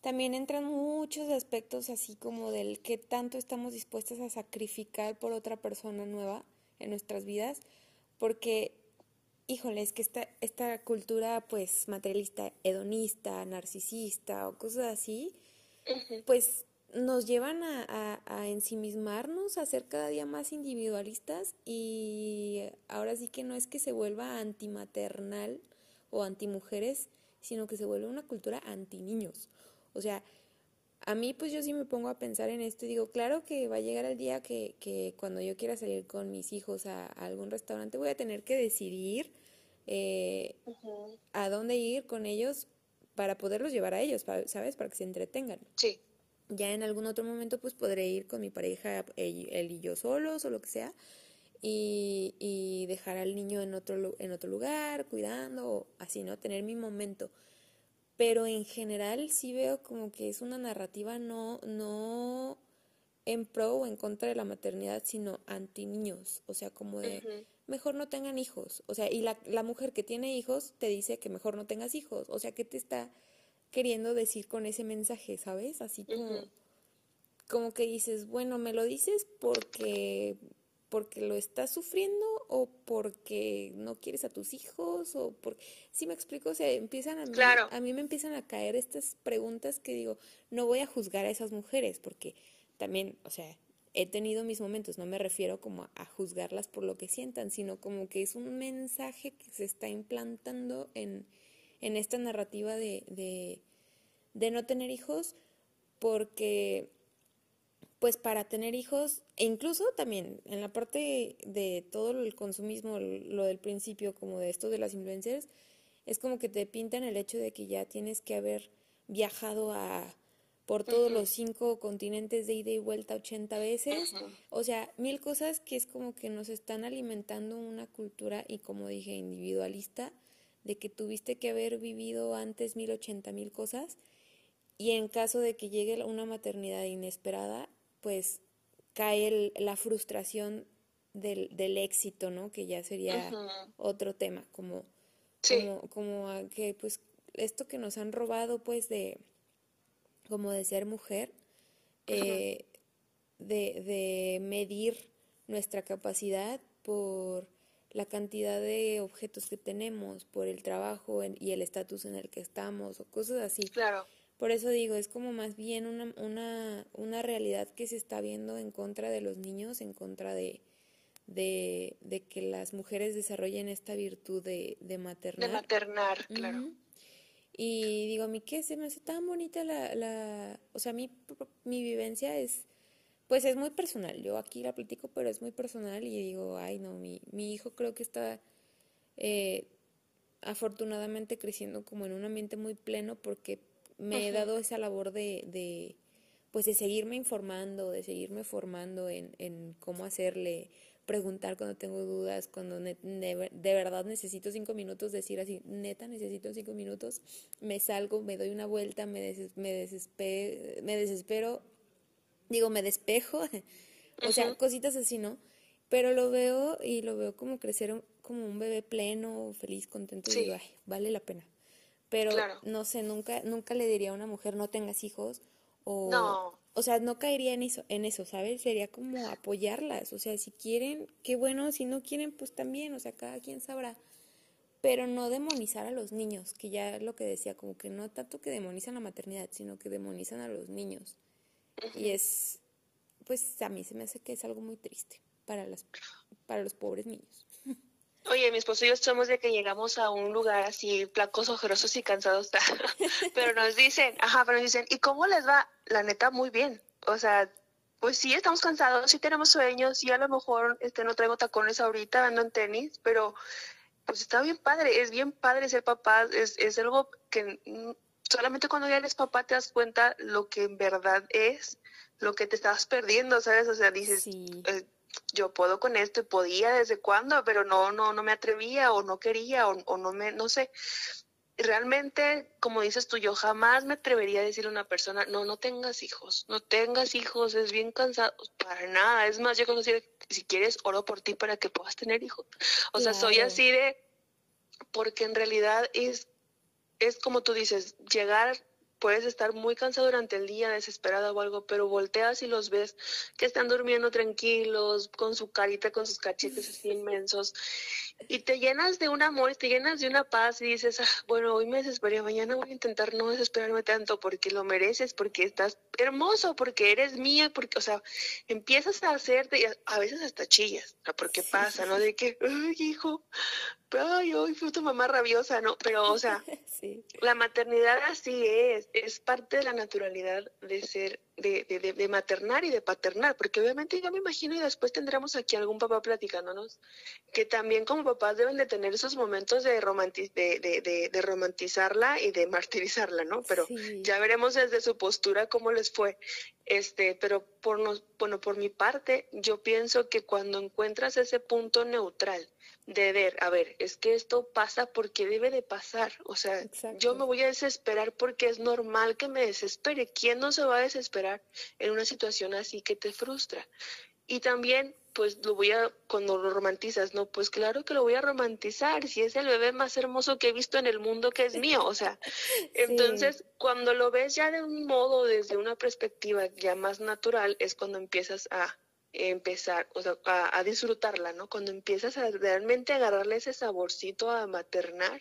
también entran muchos aspectos así como del qué tanto estamos dispuestas a sacrificar por otra persona nueva en nuestras vidas, porque híjole, es que esta, esta cultura pues materialista, hedonista, narcisista o cosas así, pues nos llevan a, a, ensimismarnos, a ser cada día más individualistas y ahora sí que no es que se vuelva antimaternal o antimujeres, sino que se vuelve una cultura anti niños. O sea, a mí pues yo sí me pongo a pensar en esto y digo, claro que va a llegar el día que, que cuando yo quiera salir con mis hijos a, algún restaurante voy a tener que decidir eh, a dónde ir con ellos para poderlos llevar a ellos, ¿sabes? Para que se entretengan.
Sí.
Ya en algún otro momento pues podré ir con mi pareja, él, y yo solos o lo que sea, y, y dejar al niño en otro, en otro lugar, cuidando, así, ¿no? Tener mi momento pero en general sí veo como que es una narrativa no, no en pro o en contra de la maternidad, sino anti niños, o sea, como de mejor no tengan hijos, o sea, y la, la mujer que tiene hijos te dice que mejor no tengas hijos, o sea, ¿qué te está queriendo decir con ese mensaje, sabes? Así como, como que dices, bueno, me lo dices porque porque lo estás sufriendo o porque no quieres a tus hijos o porque si me explico o sea empiezan a mí, a mí me empiezan a caer estas preguntas que digo no voy a juzgar a esas mujeres porque también o sea he tenido mis momentos no me refiero como a, juzgarlas por lo que sientan sino como que es un mensaje que se está implantando en, en esta narrativa de, de, de no tener hijos porque pues para tener hijos, e incluso también en la parte de todo el consumismo, lo del principio, como de esto de las influencers, es como que te pintan el hecho de que ya tienes que haber viajado a por todos los cinco continentes de ida y vuelta 80 veces. O sea, mil cosas que es como que nos están alimentando una cultura y como dije, individualista, de que tuviste que haber vivido antes mil ochenta mil cosas. Y en caso de que llegue una maternidad inesperada, pues cae la frustración del, del, éxito, ¿no? Que ya sería otro tema, como, como, que pues esto que nos han robado pues de como de ser mujer, eh, de, de medir nuestra capacidad por la cantidad de objetos que tenemos, por el trabajo y el estatus en el que estamos, o cosas así.
Claro.
Por eso digo, es como más bien una, una, una realidad que se está viendo en contra de los niños, en contra de, de, que las mujeres desarrollen esta virtud de, de maternar.
De maternar, claro.
Y digo, a mí que se me hace tan bonita la, la o sea, mi, mi vivencia es, pues es muy personal. Yo aquí la platico, pero es muy personal y digo, ay no, mi, mi hijo creo que está eh, afortunadamente creciendo como en un ambiente muy pleno porque me he dado esa labor de, de, pues de seguirme informando, de seguirme formando en, en cómo hacerle, preguntar cuando tengo dudas, cuando de, verdad necesito cinco minutos, decir así, neta necesito cinco minutos, me salgo, me doy una vuelta, me, me, desespero, me desespero, digo, me despejo, o sea, cositas así, ¿no? Pero lo veo y lo veo como crecer como un bebé pleno, feliz, contento, y digo, ay, vale la pena. Pero no sé, nunca, nunca le diría a una mujer no tengas hijos o
no.
o sea, no caería en eso, en eso, ¿sabes? Sería como apoyarlas, o sea, si quieren, qué bueno, si no quieren, pues también, o sea, cada quien sabrá. Pero no demonizar a los niños, que ya lo que decía, como que no tanto que demonizan la maternidad, sino que demonizan a los niños. Y es, pues a mí se me hace que es algo muy triste para las para los pobres niños.
Oye, mi esposo y yo somos de que llegamos a un lugar así, flacos, ojerosos y cansados, pero nos dicen, ajá, pero nos dicen, ¿y cómo les va? La neta, muy bien. o sea, pues sí, estamos cansados, sí tenemos sueños, sí a lo mejor este, no traigo tacones ahorita, ando en tenis, pero pues está bien padre, es bien padre ser papá, es, es algo que solamente cuando ya eres papá te das cuenta lo que en verdad es, lo que te estás perdiendo, ¿sabes? O sea, dices, eh, yo puedo con esto y podía desde cuándo, pero no, no, no me atrevía o no quería o, o no me, no sé realmente, como dices tú, yo jamás me atrevería a decirle a una persona, no, no tengas hijos, no tengas hijos, es bien cansado, para nada. Es más, yo conocí, si quieres, oro por ti para que puedas tener hijos. O sea, soy así de, porque en realidad es, es como tú dices, llegar puedes estar muy cansado durante el día, desesperada o algo, pero volteas y los ves que están durmiendo tranquilos, con su carita, con sus cachetes así inmensos, y te llenas de un amor, te llenas de una paz y dices, ah, bueno, hoy me desesperé, mañana voy a intentar no desesperarme tanto porque lo mereces, porque estás hermoso, porque eres mía, porque, o sea, empiezas a hacerte, a veces hasta chillas, porque pasa, ¿no? De que, ay, hijo, ay, hoy fui tu mamá rabiosa, ¿no? Pero, o sea, la maternidad así es, es parte de la naturalidad de ser, de, de, de, maternar y de paternar, porque obviamente yo me imagino y después tendremos aquí algún papá platicándonos, que también como papás deben de tener esos momentos de, de, de, romantizarla y de martirizarla, ¿no? Pero ya veremos desde su postura cómo les fue. Este, pero por nos, bueno, por mi parte, yo pienso que cuando encuentras ese punto neutral, de ver, a ver, es que esto pasa porque debe de pasar. O sea, yo me voy a desesperar porque es normal que me desespere. ¿Quién no se va a desesperar en una situación así que te frustra? Y también, pues lo voy a, cuando lo romantizas, no, pues claro que lo voy a romantizar, si es el bebé más hermoso que he visto en el mundo que es mío, o sea, entonces cuando lo ves ya de un modo, desde una perspectiva ya más natural, es cuando empiezas a empezar o sea, a, disfrutarla, ¿no? Cuando empiezas a realmente agarrarle ese saborcito a maternar,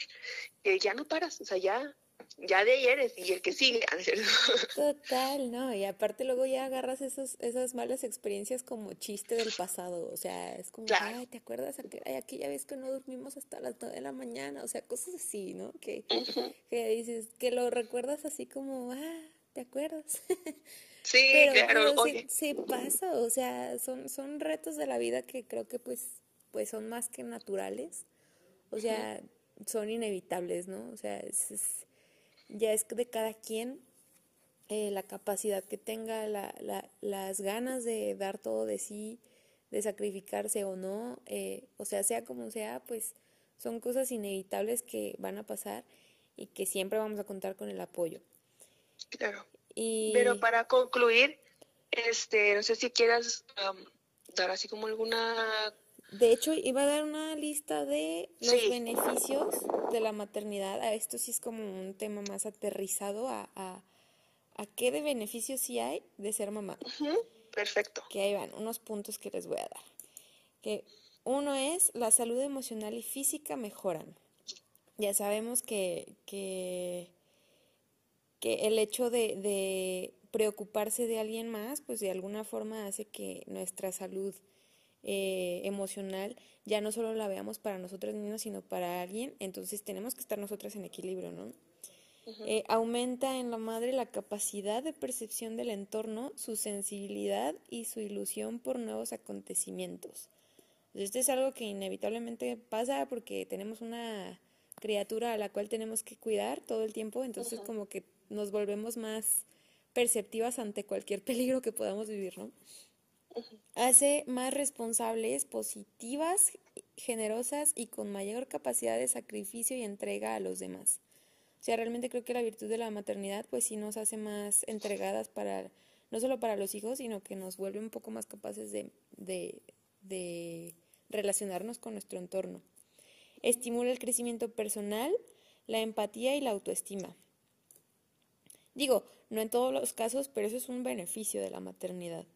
que ya no paras, o sea, ya, ya de ahí eres y el que sigue.
Total, ¿no? Y aparte luego ya agarras esos, esas malas experiencias como chiste del pasado, o sea, es como, ay, ¿te acuerdas ay, aquella vez que no dormimos hasta las 9 de la mañana? O sea, cosas así, ¿no? Que, que dices, que lo recuerdas así como, ah, ¿te acuerdas?
Sí, claro,
Se, pasa, o sea, son, son retos de la vida que creo que pues, pues son más que naturales, o sea, son inevitables, ¿no? O sea, es, ya es de cada quien eh, la capacidad que tenga, la, la, las ganas de dar todo de sí, de sacrificarse o no, eh, o sea, sea como sea, pues son cosas inevitables que van a pasar y que siempre vamos a contar con el apoyo.
Claro. Pero para concluir, este, no sé si quieras dar así como alguna...
De hecho, iba a dar una lista de los beneficios de la maternidad. A esto sí es como un tema más aterrizado a, a, a qué de beneficios sí hay de ser mamá.
Perfecto.
Que ahí van, unos puntos que les voy a dar. Que uno es la salud emocional y física mejoran. Ya sabemos que, que que el hecho de, preocuparse de alguien más, pues de alguna forma hace que nuestra salud eh, emocional ya no solo la veamos para nosotros mismos, sino para alguien, entonces tenemos que estar nosotras en equilibrio, ¿no? Eh, aumenta en la madre la capacidad de percepción del entorno, su sensibilidad y su ilusión por nuevos acontecimientos. esto es algo que inevitablemente pasa porque tenemos una criatura a la cual tenemos que cuidar todo el tiempo, entonces como que nos volvemos más perceptivas ante cualquier peligro que podamos vivir, ¿no? Hace más responsables, positivas, generosas y con mayor capacidad de sacrificio y entrega a los demás. O sea, realmente creo que la virtud de la maternidad, pues sí nos hace más entregadas para, no solo para los hijos, sino que nos vuelve un poco más capaces de, de, de relacionarnos con nuestro entorno. Estimula el crecimiento personal, la empatía y la autoestima. Digo, no en todos los casos, pero eso es un beneficio de la maternidad.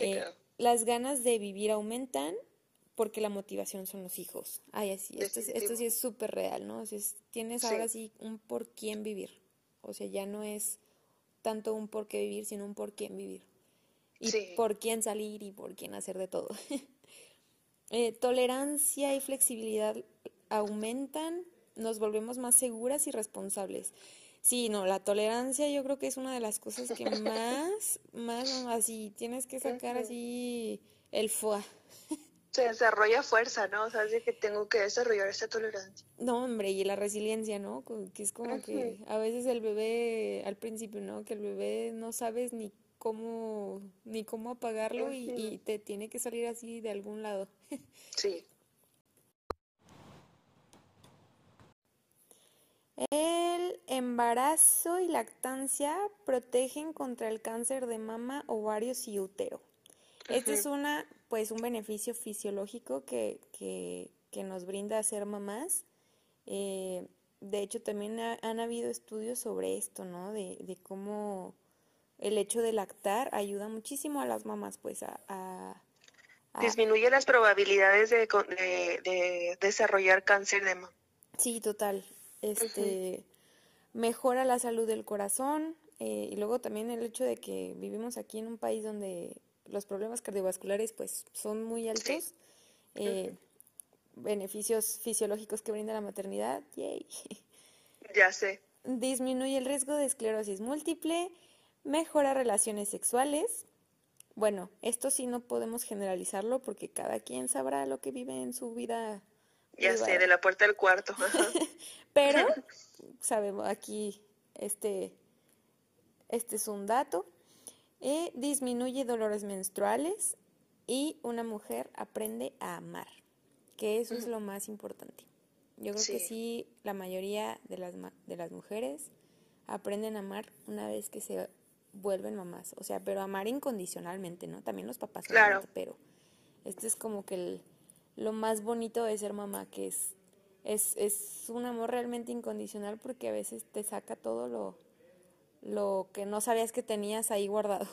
Eh, las ganas de vivir aumentan porque la motivación son los hijos. Ay, así, esto, esto sí es súper real, ¿no? O sea, tienes ahora sí un por quién vivir. O sea, ya no es tanto un por qué vivir, sino un por quién vivir. Y por quién salir y por quién hacer de todo. Eh, tolerancia y flexibilidad aumentan, nos volvemos más seguras y responsables. Sí, no, la tolerancia yo creo que es una de las cosas que más, más, así, tienes que sacar así el foie.
Se desarrolla fuerza, ¿no? O sea, es que tengo que desarrollar esa tolerancia.
No, hombre, y la resiliencia, ¿no? Que es como que a veces el bebé, al principio, ¿no? Que el bebé no sabes ni cómo, ni cómo apagarlo y, y te tiene que salir así de algún lado.
Sí.
El embarazo y lactancia protegen contra el cáncer de mama, ovarios y útero. Este es una, pues, un beneficio fisiológico que, que, que nos brinda ser mamás. Eh, de hecho, también han habido estudios sobre esto, ¿no? De, de, cómo el hecho de lactar ayuda muchísimo a las mamás, pues, a... a,
Disminuye las probabilidades de, de, de desarrollar cáncer de mama.
Sí, total este, mejora la salud del corazón eh, y luego también el hecho de que vivimos aquí en un país donde los problemas cardiovasculares pues son muy altos, eh, beneficios fisiológicos que brinda la maternidad, yay.
Ya sé.
Disminuye el riesgo de esclerosis múltiple, mejora relaciones sexuales. Bueno, esto sí no podemos generalizarlo porque cada quien sabrá lo que vive en su vida
ya sé, de la puerta del cuarto.
Pero sabemos aquí, este, este es un dato. Eh, disminuye dolores menstruales y una mujer aprende a amar, que eso es lo más importante. Yo creo que sí, la mayoría de las, de las mujeres aprenden a amar una vez que se vuelven mamás. O sea, pero amar incondicionalmente, ¿no? También los papás,
claro.
pero este es como que el, lo más bonito de ser mamá, que es, es, es un amor realmente incondicional porque a veces te saca todo lo, lo que no sabías que tenías ahí guardado.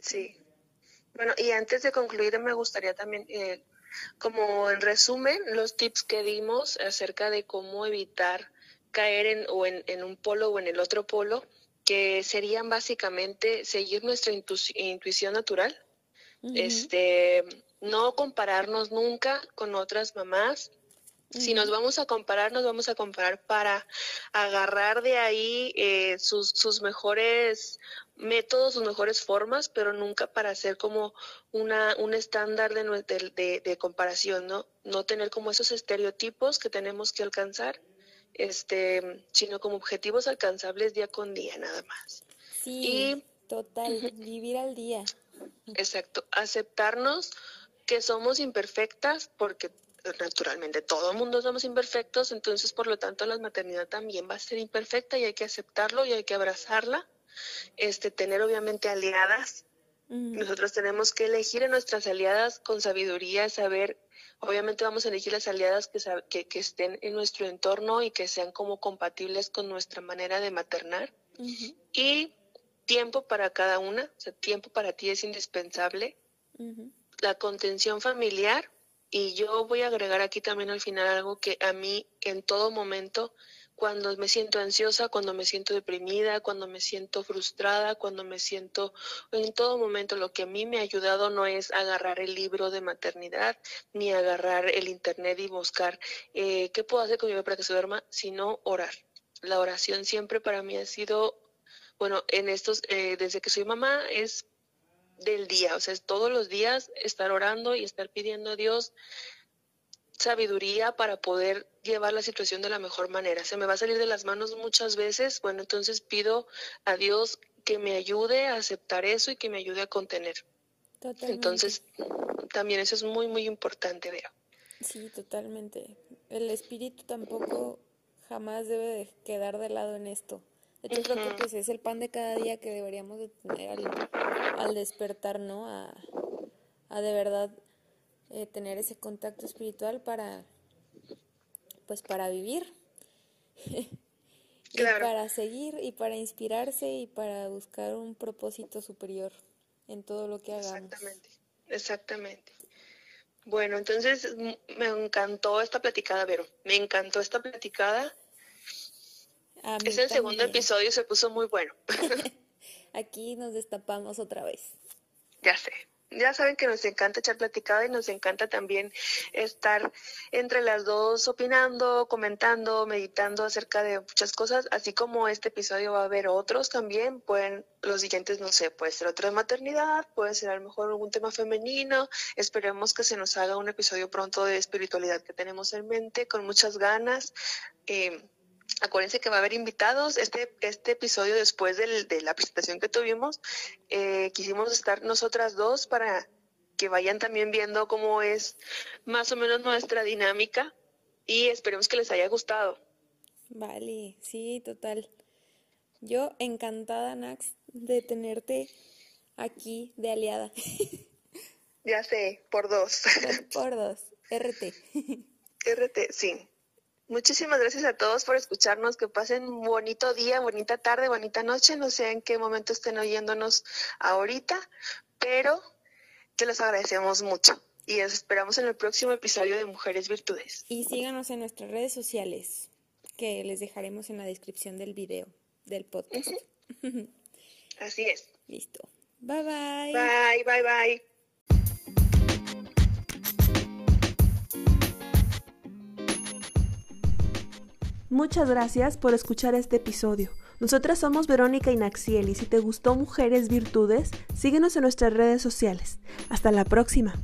Sí. Bueno, y antes de concluir me gustaría también, eh, como en resumen, los tips que dimos acerca de cómo evitar caer en, o en, en un polo o en el otro polo, que serían básicamente seguir nuestra intuición natural, este no compararnos nunca con otras mamás. Si nos vamos a comparar, nos vamos a comparar para agarrar de ahí eh, sus, sus mejores métodos, sus mejores formas, pero nunca para hacer como una, un estándar de, de, de, comparación, ¿no? No tener como esos estereotipos que tenemos que alcanzar, este, sino como objetivos alcanzables día con día, nada más.
Sí, total, vivir al día.
Exacto, aceptarnos que somos imperfectas porque naturalmente todo el mundo somos imperfectos, entonces por lo tanto la maternidad también va a ser imperfecta y hay que aceptarlo y hay que abrazarla, este tener obviamente aliadas. Nosotros tenemos que elegir a nuestras aliadas con sabiduría, saber, obviamente vamos a elegir las aliadas que, que, estén en nuestro entorno y que sean como compatibles con nuestra manera de maternar. Y tiempo para cada una, o sea, tiempo para ti es indispensable la contención familiar y yo voy a agregar aquí también al final algo que a mí en todo momento, cuando me siento ansiosa, cuando me siento deprimida, cuando me siento frustrada, cuando me siento, en todo momento lo que a mí me ha ayudado no es agarrar el libro de maternidad ni agarrar el internet y buscar eh, qué puedo hacer con mi bebé para que se duerma, sino orar. La oración siempre para mí ha sido, bueno, en estos, eh, desde que soy mamá, es del día, o sea, es todos los días estar orando y estar pidiendo a Dios sabiduría para poder llevar la situación de la mejor manera. Se me va a salir de las manos muchas veces, bueno, entonces pido a Dios que me ayude a aceptar eso y que me ayude a contener. Totalmente. Entonces, también eso es muy, muy importante, Vero.
Sí, totalmente. El espíritu tampoco jamás debe de quedar de lado en esto. Creo que pues, es el pan de cada día que deberíamos de tener al, despertar, ¿no? A, a de verdad eh, tener ese contacto espiritual para, pues para vivir. y para seguir y para inspirarse y para buscar un propósito superior en todo lo que hagamos.
Exactamente, exactamente. Bueno, entonces me encantó esta platicada, Vero. Me encantó esta platicada es el segundo episodio, se puso muy bueno.
Aquí nos destapamos otra vez.
Ya sé. ya saben que nos encanta echar platicada y nos encanta también estar entre las dos opinando, comentando, meditando acerca de muchas cosas, así como este episodio va a haber otros también, pueden los siguientes, no sé, puede ser otro de maternidad, puede ser a lo mejor algún tema femenino, esperemos que se nos haga un episodio pronto de espiritualidad que tenemos en mente, con muchas ganas. Eh, acuérdense que va a haber invitados. Este, este episodio, después del, de la presentación que tuvimos, eh, quisimos estar nosotras dos para que vayan también viendo cómo es más o menos nuestra dinámica y esperemos que les haya gustado.
Vale, sí, total. Yo encantada, Nax, de tenerte aquí de aliada.
Ya sé, por dos.
Por dos, RT.
RT, sí. Muchísimas gracias a todos por escucharnos. Que pasen un bonito día, bonita tarde, bonita noche. No sé en qué momento estén oyéndonos ahorita, pero te los agradecemos mucho. Y les esperamos en el próximo episodio de Mujeres Virtudes.
Y síganos en nuestras redes sociales, que les dejaremos en la descripción del video, del podcast.
Así es.
Listo. Bye bye.
Bye, bye, bye.
Muchas gracias por escuchar este episodio. Nosotras somos Verónica y Naxiel y si te gustó Mujeres Virtudes, síguenos en nuestras redes sociales. Hasta la próxima.